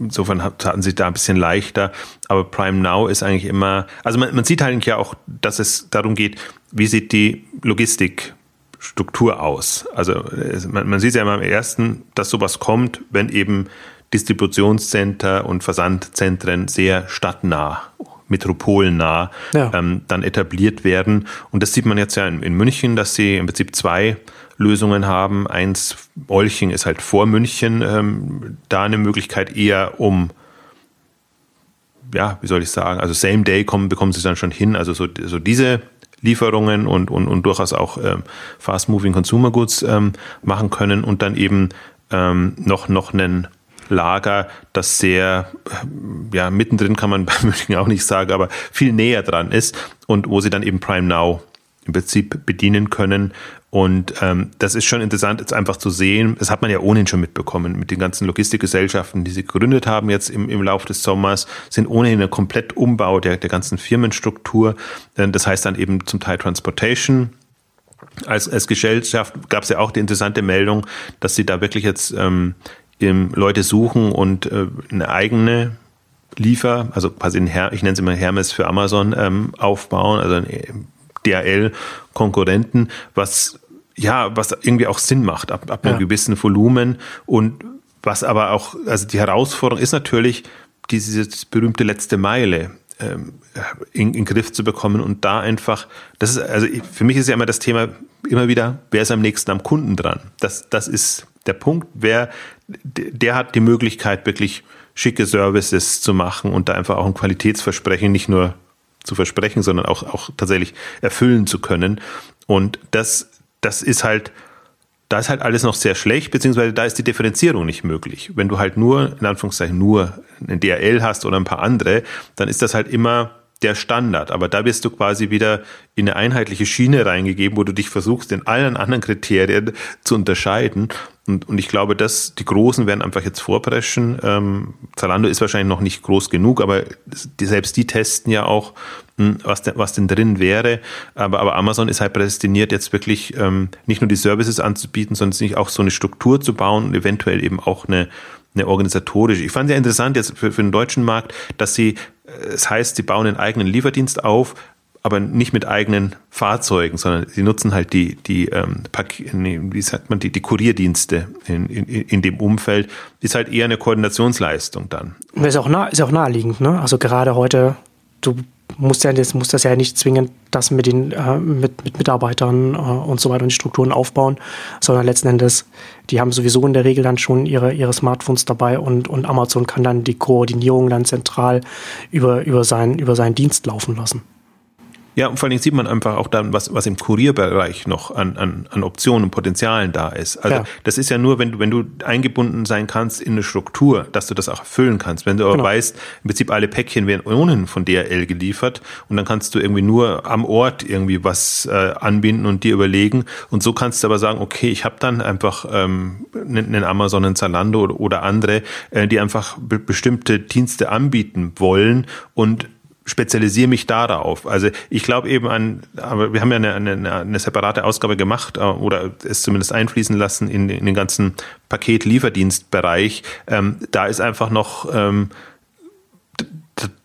insofern hatten sie da ein bisschen leichter. Aber Prime Now ist eigentlich immer, also man, man sieht eigentlich ja auch, dass es darum geht, wie sieht die Logistikstruktur aus. Also man, man sieht ja immer am ersten, dass sowas kommt, wenn eben Distributionscenter und Versandzentren sehr stadtnah metropolnah ja. ähm, dann etabliert werden. Und das sieht man jetzt ja in, in, München, dass sie im Prinzip zwei Lösungen haben. Eins, Olching ist halt vor München, ähm, da eine Möglichkeit eher um ja, wie soll ich sagen, also Same Day kommen, bekommen sie dann schon hin. Also so, so diese Lieferungen und, und, und durchaus auch ähm, Fast Moving Consumer Goods ähm, machen können und dann eben ähm, noch, noch einen Lager, das sehr, ja, mittendrin kann man bei München auch nicht sagen, aber viel näher dran ist und wo sie dann eben Prime Now im Prinzip bedienen können. Und ähm, das ist schon interessant, jetzt einfach zu sehen. Das hat man ja ohnehin schon mitbekommen mit den ganzen Logistikgesellschaften, die sie gegründet haben jetzt im, im Laufe des Sommers, sind ohnehin ein komplett Umbau der, der ganzen Firmenstruktur. Äh, das heißt dann eben zum Teil Transportation. Als, als Gesellschaft gab es ja auch die interessante Meldung, dass sie da wirklich jetzt ähm, Leute suchen und äh, eine eigene Liefer, also quasi ein Her ich nenne es immer Hermes für Amazon ähm, aufbauen, also ein DHL-Konkurrenten, was ja, was irgendwie auch Sinn macht ab, ab einem ja. gewissen Volumen und was aber auch, also die Herausforderung ist natürlich, diese berühmte letzte Meile ähm, in, in den Griff zu bekommen und da einfach, das ist, also für mich ist ja immer das Thema immer wieder, wer ist am nächsten am Kunden dran? Das, das ist der Punkt, wer, der hat die Möglichkeit, wirklich schicke Services zu machen und da einfach auch ein Qualitätsversprechen nicht nur zu versprechen, sondern auch, auch tatsächlich erfüllen zu können. Und das, das ist halt da ist halt alles noch sehr schlecht, beziehungsweise da ist die Differenzierung nicht möglich. Wenn du halt nur, in Anführungszeichen, nur ein DRL hast oder ein paar andere, dann ist das halt immer der Standard. Aber da wirst du quasi wieder in eine einheitliche Schiene reingegeben, wo du dich versuchst, in allen anderen Kriterien zu unterscheiden. Und, und ich glaube, dass die Großen werden einfach jetzt vorpreschen. Ähm, Zalando ist wahrscheinlich noch nicht groß genug, aber die, selbst die testen ja auch, hm, was, de, was denn drin wäre. Aber, aber Amazon ist halt prädestiniert, jetzt wirklich ähm, nicht nur die Services anzubieten, sondern sich auch so eine Struktur zu bauen und eventuell eben auch eine, eine organisatorische. Ich fand ja interessant jetzt für, für den deutschen Markt, dass sie, äh, es heißt, sie bauen einen eigenen Lieferdienst auf, aber nicht mit eigenen Fahrzeugen, sondern sie nutzen halt die, die ähm, wie sagt man, die, die Kurierdienste in, in, in dem Umfeld, ist halt eher eine Koordinationsleistung dann. Ist auch, nah, ist auch naheliegend, ne? Also gerade heute, du musst ja das, musst das ja nicht zwingend das mit den äh, mit, mit Mitarbeitern äh, und so weiter und die Strukturen aufbauen, sondern letzten Endes, die haben sowieso in der Regel dann schon ihre, ihre Smartphones dabei und, und Amazon kann dann die Koordinierung dann zentral über, über, sein, über seinen Dienst laufen lassen. Ja, und vor allen Dingen sieht man einfach auch dann, was, was im Kurierbereich noch an, an, an Optionen und Potenzialen da ist. Also ja. das ist ja nur, wenn du, wenn du eingebunden sein kannst in eine Struktur, dass du das auch erfüllen kannst. Wenn du aber genau. weißt, im Prinzip alle Päckchen werden ohnehin von DRL geliefert und dann kannst du irgendwie nur am Ort irgendwie was äh, anbinden und dir überlegen. Und so kannst du aber sagen, okay, ich habe dann einfach ähm, einen Amazon, einen Zalando oder, oder andere, äh, die einfach be bestimmte Dienste anbieten wollen und spezialisiere mich darauf. Also ich glaube eben an, aber wir haben ja eine, eine, eine separate Ausgabe gemacht äh, oder es zumindest einfließen lassen in, in den ganzen Paket-Lieferdienstbereich. Ähm, da ist einfach noch ähm,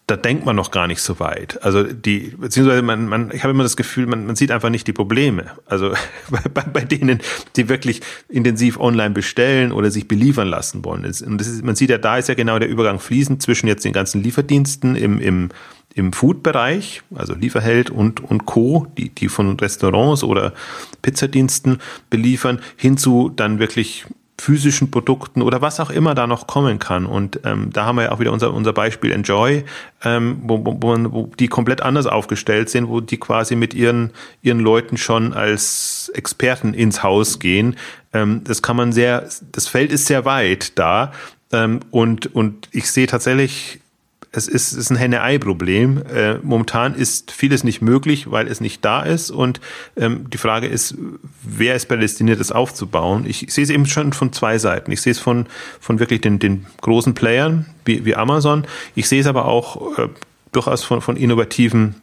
da, denkt man noch gar nicht so weit. Also die, beziehungsweise man, man ich habe immer das Gefühl, man, man sieht einfach nicht die Probleme. Also bei, bei denen, die wirklich intensiv online bestellen oder sich beliefern lassen wollen. Und das ist, man sieht ja, da ist ja genau der Übergang fließend zwischen jetzt den ganzen Lieferdiensten im, im im Food-Bereich, also Lieferheld und, und Co., die, die von Restaurants oder Pizzadiensten beliefern, hinzu dann wirklich physischen Produkten oder was auch immer da noch kommen kann. Und ähm, da haben wir ja auch wieder unser, unser Beispiel Enjoy, ähm, wo, wo, wo die komplett anders aufgestellt sind, wo die quasi mit ihren, ihren Leuten schon als Experten ins Haus gehen. Ähm, das kann man sehr, das Feld ist sehr weit da. Ähm, und, und ich sehe tatsächlich es ist, es ist ein Henne-Ei-Problem. Äh, momentan ist vieles nicht möglich, weil es nicht da ist. Und ähm, die Frage ist, wer ist prädestiniert, das aufzubauen? Ich, ich sehe es eben schon von zwei Seiten. Ich sehe es von, von wirklich den, den großen Playern wie, wie Amazon. Ich sehe es aber auch äh, durchaus von, von innovativen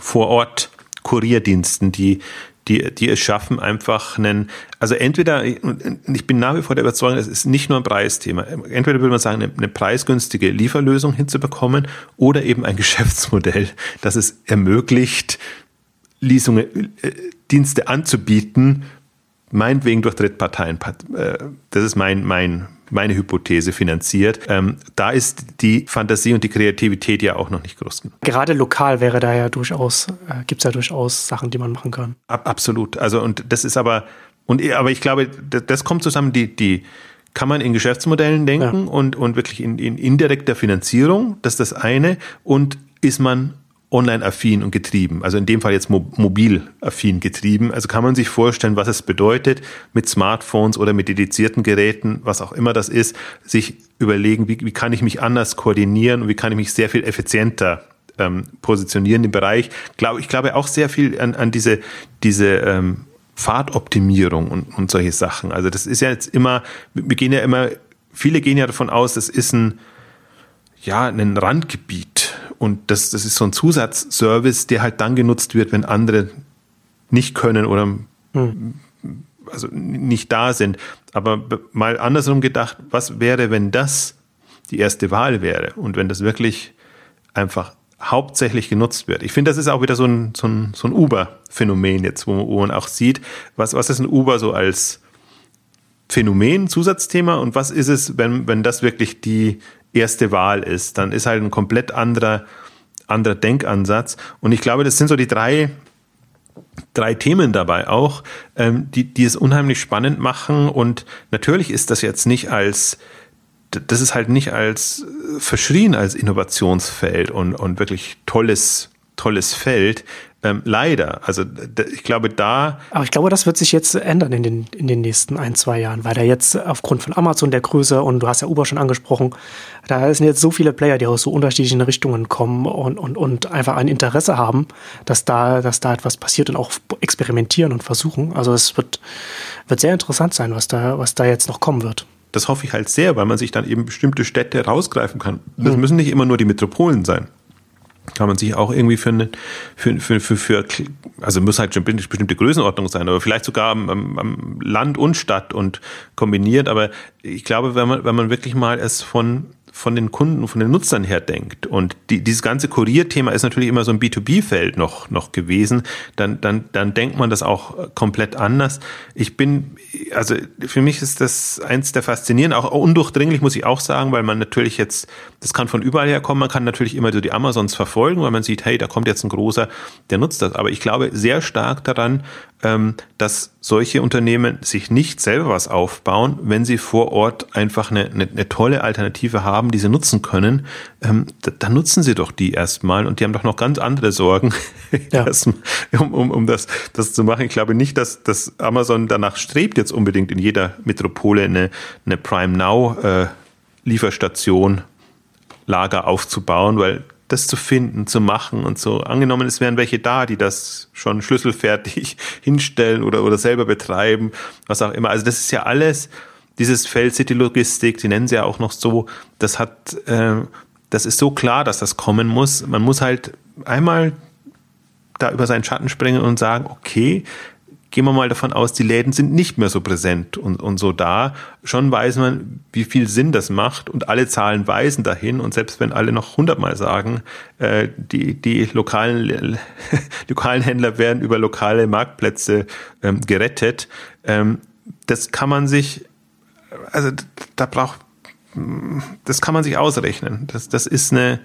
Vor-Ort Kurierdiensten, die, die, die es schaffen, einfach einen, also entweder, ich bin nach wie vor der Überzeugung, es ist nicht nur ein Preisthema. Entweder würde man sagen, eine, eine preisgünstige Lieferlösung hinzubekommen oder eben ein Geschäftsmodell, das es ermöglicht, Leasungen, äh, Dienste anzubieten, meinetwegen durch Drittparteien. Äh, das ist mein, mein, meine Hypothese finanziert. Ähm, da ist die Fantasie und die Kreativität ja auch noch nicht groß genug. Gerade lokal wäre da ja durchaus, äh, gibt es ja durchaus Sachen, die man machen kann. Ab, absolut. Also, und das ist aber, und, aber ich glaube, das, das kommt zusammen, die, die, kann man in Geschäftsmodellen denken ja. und, und wirklich in, in indirekter Finanzierung, das ist das eine, und ist man online-affin und getrieben, also in dem Fall jetzt mobil-affin getrieben. Also kann man sich vorstellen, was es bedeutet, mit Smartphones oder mit dedizierten Geräten, was auch immer das ist, sich überlegen, wie, wie kann ich mich anders koordinieren und wie kann ich mich sehr viel effizienter ähm, positionieren im Bereich. Glaube, ich glaube auch sehr viel an, an diese, diese ähm, Fahrtoptimierung und, und solche Sachen. Also das ist ja jetzt immer, wir gehen ja immer, viele gehen ja davon aus, das ist ein, ja, ein Randgebiet und das, das ist so ein Zusatzservice, der halt dann genutzt wird, wenn andere nicht können oder hm. also nicht da sind. Aber mal andersrum gedacht, was wäre, wenn das die erste Wahl wäre und wenn das wirklich einfach hauptsächlich genutzt wird. Ich finde, das ist auch wieder so ein, so ein, so ein Uber-Phänomen jetzt, wo, wo man auch sieht, was, was ist ein Uber so als Phänomen, Zusatzthema und was ist es, wenn, wenn das wirklich die erste Wahl ist, dann ist halt ein komplett anderer, anderer Denkansatz. Und ich glaube, das sind so die drei, drei Themen dabei auch, ähm, die, die es unheimlich spannend machen. Und natürlich ist das jetzt nicht als, das ist halt nicht als verschrien als Innovationsfeld und, und wirklich tolles, tolles Feld. Ähm, leider. Also ich glaube, da. Aber ich glaube, das wird sich jetzt ändern in den, in den nächsten ein, zwei Jahren, weil da jetzt aufgrund von Amazon der Größe und du hast ja Uber schon angesprochen, da sind jetzt so viele Player, die aus so unterschiedlichen Richtungen kommen und, und, und einfach ein Interesse haben, dass da, dass da etwas passiert und auch experimentieren und versuchen. Also es wird, wird sehr interessant sein, was da, was da jetzt noch kommen wird. Das hoffe ich halt sehr, weil man sich dann eben bestimmte Städte rausgreifen kann. Das mhm. müssen nicht immer nur die Metropolen sein kann man sich auch irgendwie für, eine, für, für, für, für also muss halt schon bestimmte Größenordnung sein, aber vielleicht sogar am, am Land und Stadt und kombiniert. Aber ich glaube, wenn man, wenn man wirklich mal es von von den Kunden, von den Nutzern her denkt. Und die, dieses ganze Kurierthema ist natürlich immer so ein B2B-Feld noch, noch gewesen. Dann, dann, dann denkt man das auch komplett anders. Ich bin, also für mich ist das eins der faszinierenden, auch undurchdringlich muss ich auch sagen, weil man natürlich jetzt, das kann von überall herkommen. Man kann natürlich immer so die Amazons verfolgen, weil man sieht, hey, da kommt jetzt ein großer, der nutzt das. Aber ich glaube sehr stark daran, ähm, dass solche Unternehmen sich nicht selber was aufbauen, wenn sie vor Ort einfach eine, eine, eine tolle Alternative haben, die sie nutzen können, ähm, dann nutzen sie doch die erstmal und die haben doch noch ganz andere Sorgen, ja. das, um, um, um das, das zu machen. Ich glaube nicht, dass, dass Amazon danach strebt, jetzt unbedingt in jeder Metropole eine, eine Prime Now äh, Lieferstation Lager aufzubauen, weil das zu finden, zu machen und so. Angenommen, es wären welche da, die das schon schlüsselfertig hinstellen oder, oder selber betreiben, was auch immer. Also das ist ja alles, dieses Feld City Logistik, die nennen sie ja auch noch so, das hat, äh, das ist so klar, dass das kommen muss. Man muss halt einmal da über seinen Schatten springen und sagen, okay, gehen wir mal davon aus, die Läden sind nicht mehr so präsent und, und so da. Schon weiß man, wie viel Sinn das macht und alle Zahlen weisen dahin. Und selbst wenn alle noch hundertmal sagen, äh, die, die lokalen, lokalen Händler werden über lokale Marktplätze ähm, gerettet, ähm, das kann man sich, also da braucht, das kann man sich ausrechnen. Das, das ist eine,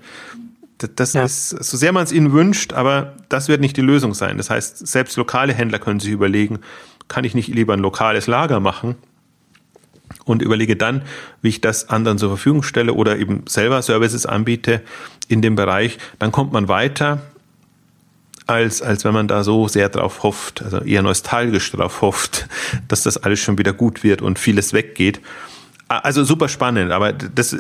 das ja. ist, so sehr man es ihnen wünscht, aber das wird nicht die Lösung sein. Das heißt, selbst lokale Händler können sich überlegen, kann ich nicht lieber ein lokales Lager machen und überlege dann, wie ich das anderen zur Verfügung stelle oder eben selber Services anbiete in dem Bereich. Dann kommt man weiter, als, als wenn man da so sehr drauf hofft, also eher nostalgisch drauf hofft, dass das alles schon wieder gut wird und vieles weggeht. Also super spannend, aber das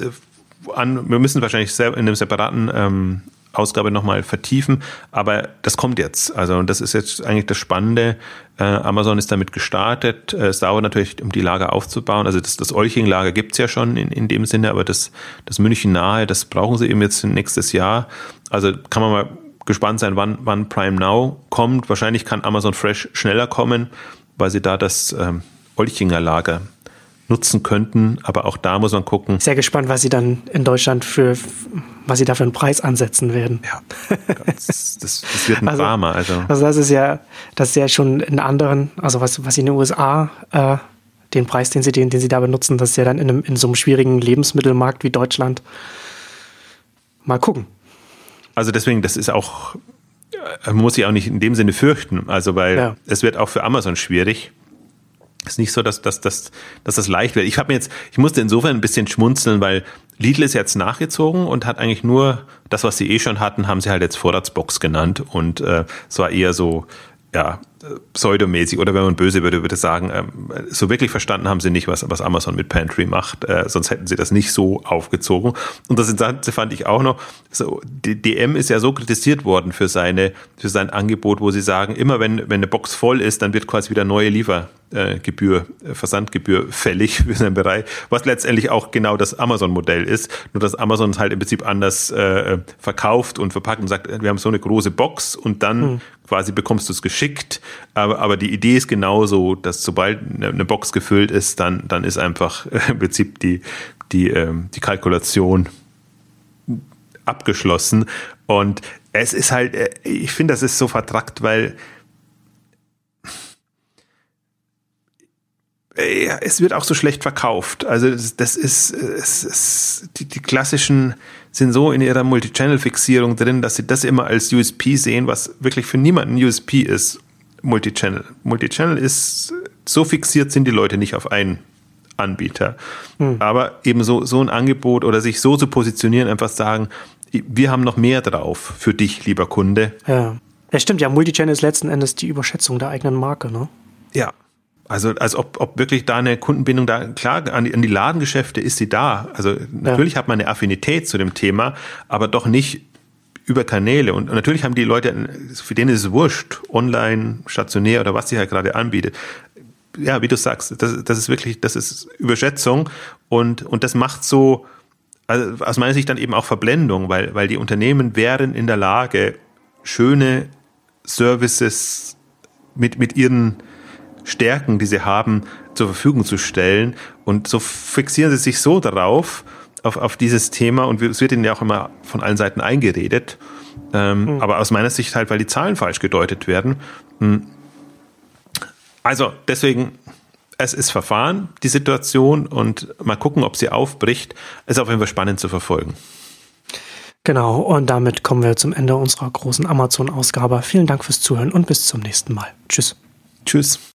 an, wir müssen wahrscheinlich in einem separaten ähm, Ausgabe nochmal vertiefen, aber das kommt jetzt. Also das ist jetzt eigentlich das Spannende. Äh, Amazon ist damit gestartet. Äh, es dauert natürlich, um die Lager aufzubauen. Also das, das Olching-Lager gibt's ja schon in, in dem Sinne, aber das, das München nahe, das brauchen sie eben jetzt nächstes Jahr. Also kann man mal gespannt sein, wann, wann Prime Now kommt. Wahrscheinlich kann Amazon Fresh schneller kommen, weil sie da das ähm, Olchinger Lager nutzen könnten. Aber auch da muss man gucken. Sehr gespannt, was sie dann in Deutschland für, was sie da für einen Preis ansetzen werden. Ja, das, das, das wird ein also, Drama. Also. also das ist ja, das ist ja schon in anderen, also was, was sie in den USA, äh, den Preis, den sie, den, den sie da benutzen, das ist ja dann in, einem, in so einem schwierigen Lebensmittelmarkt wie Deutschland. Mal gucken. Also deswegen, das ist auch, äh, man muss sich auch nicht in dem Sinne fürchten. Also weil ja. es wird auch für Amazon schwierig ist nicht so, dass, dass, dass, dass das leicht wird. Ich habe mir jetzt, ich musste insofern ein bisschen schmunzeln, weil Lidl ist jetzt nachgezogen und hat eigentlich nur das, was sie eh schon hatten, haben sie halt jetzt Vorratsbox genannt und äh, es war eher so, ja, pseudomäßig oder wenn man böse würde, würde sagen, ähm, so wirklich verstanden haben sie nicht, was, was Amazon mit Pantry macht, äh, sonst hätten sie das nicht so aufgezogen. Und das Interessante fand ich auch noch, so, die DM ist ja so kritisiert worden für seine, für sein Angebot, wo sie sagen, immer wenn, wenn eine Box voll ist, dann wird quasi wieder neue Liefergebühr, äh, Versandgebühr fällig für seinen Bereich, was letztendlich auch genau das Amazon-Modell ist, nur dass Amazon es halt im Prinzip anders äh, verkauft und verpackt und sagt, wir haben so eine große Box und dann hm. quasi bekommst du es geschickt aber, aber die Idee ist genauso, dass sobald eine Box gefüllt ist, dann, dann ist einfach im Prinzip die, die, ähm, die Kalkulation abgeschlossen. Und es ist halt, äh, ich finde, das ist so vertrackt, weil äh, es wird auch so schlecht verkauft. Also das, ist, es ist die, die klassischen sind so in ihrer Multichannel-Fixierung drin, dass sie das immer als USP sehen, was wirklich für niemanden USP ist. Multichannel. Multichannel ist, so fixiert sind die Leute nicht auf einen Anbieter. Hm. Aber eben so, so ein Angebot oder sich so zu positionieren, einfach sagen, wir haben noch mehr drauf für dich, lieber Kunde. Ja. Ja, stimmt, ja, Multichannel ist letzten Endes die Überschätzung der eigenen Marke, ne? Ja. Also, als ob, ob wirklich da eine Kundenbindung da, klar, an die, an die Ladengeschäfte ist sie da. Also, natürlich ja. hat man eine Affinität zu dem Thema, aber doch nicht über Kanäle. Und natürlich haben die Leute, für denen ist es wurscht, online, stationär oder was sie halt gerade anbietet. Ja, wie du sagst, das, das ist wirklich, das ist Überschätzung und, und das macht so, also aus meiner Sicht dann eben auch Verblendung, weil, weil die Unternehmen wären in der Lage, schöne Services mit, mit ihren Stärken, die sie haben, zur Verfügung zu stellen. Und so fixieren sie sich so darauf, auf, auf dieses Thema und es wird ihnen ja auch immer von allen Seiten eingeredet. Ähm, mhm. Aber aus meiner Sicht halt, weil die Zahlen falsch gedeutet werden. Hm. Also deswegen, es ist Verfahren, die Situation und mal gucken, ob sie aufbricht. Ist auf jeden Fall spannend zu verfolgen. Genau, und damit kommen wir zum Ende unserer großen Amazon-Ausgabe. Vielen Dank fürs Zuhören und bis zum nächsten Mal. Tschüss. Tschüss.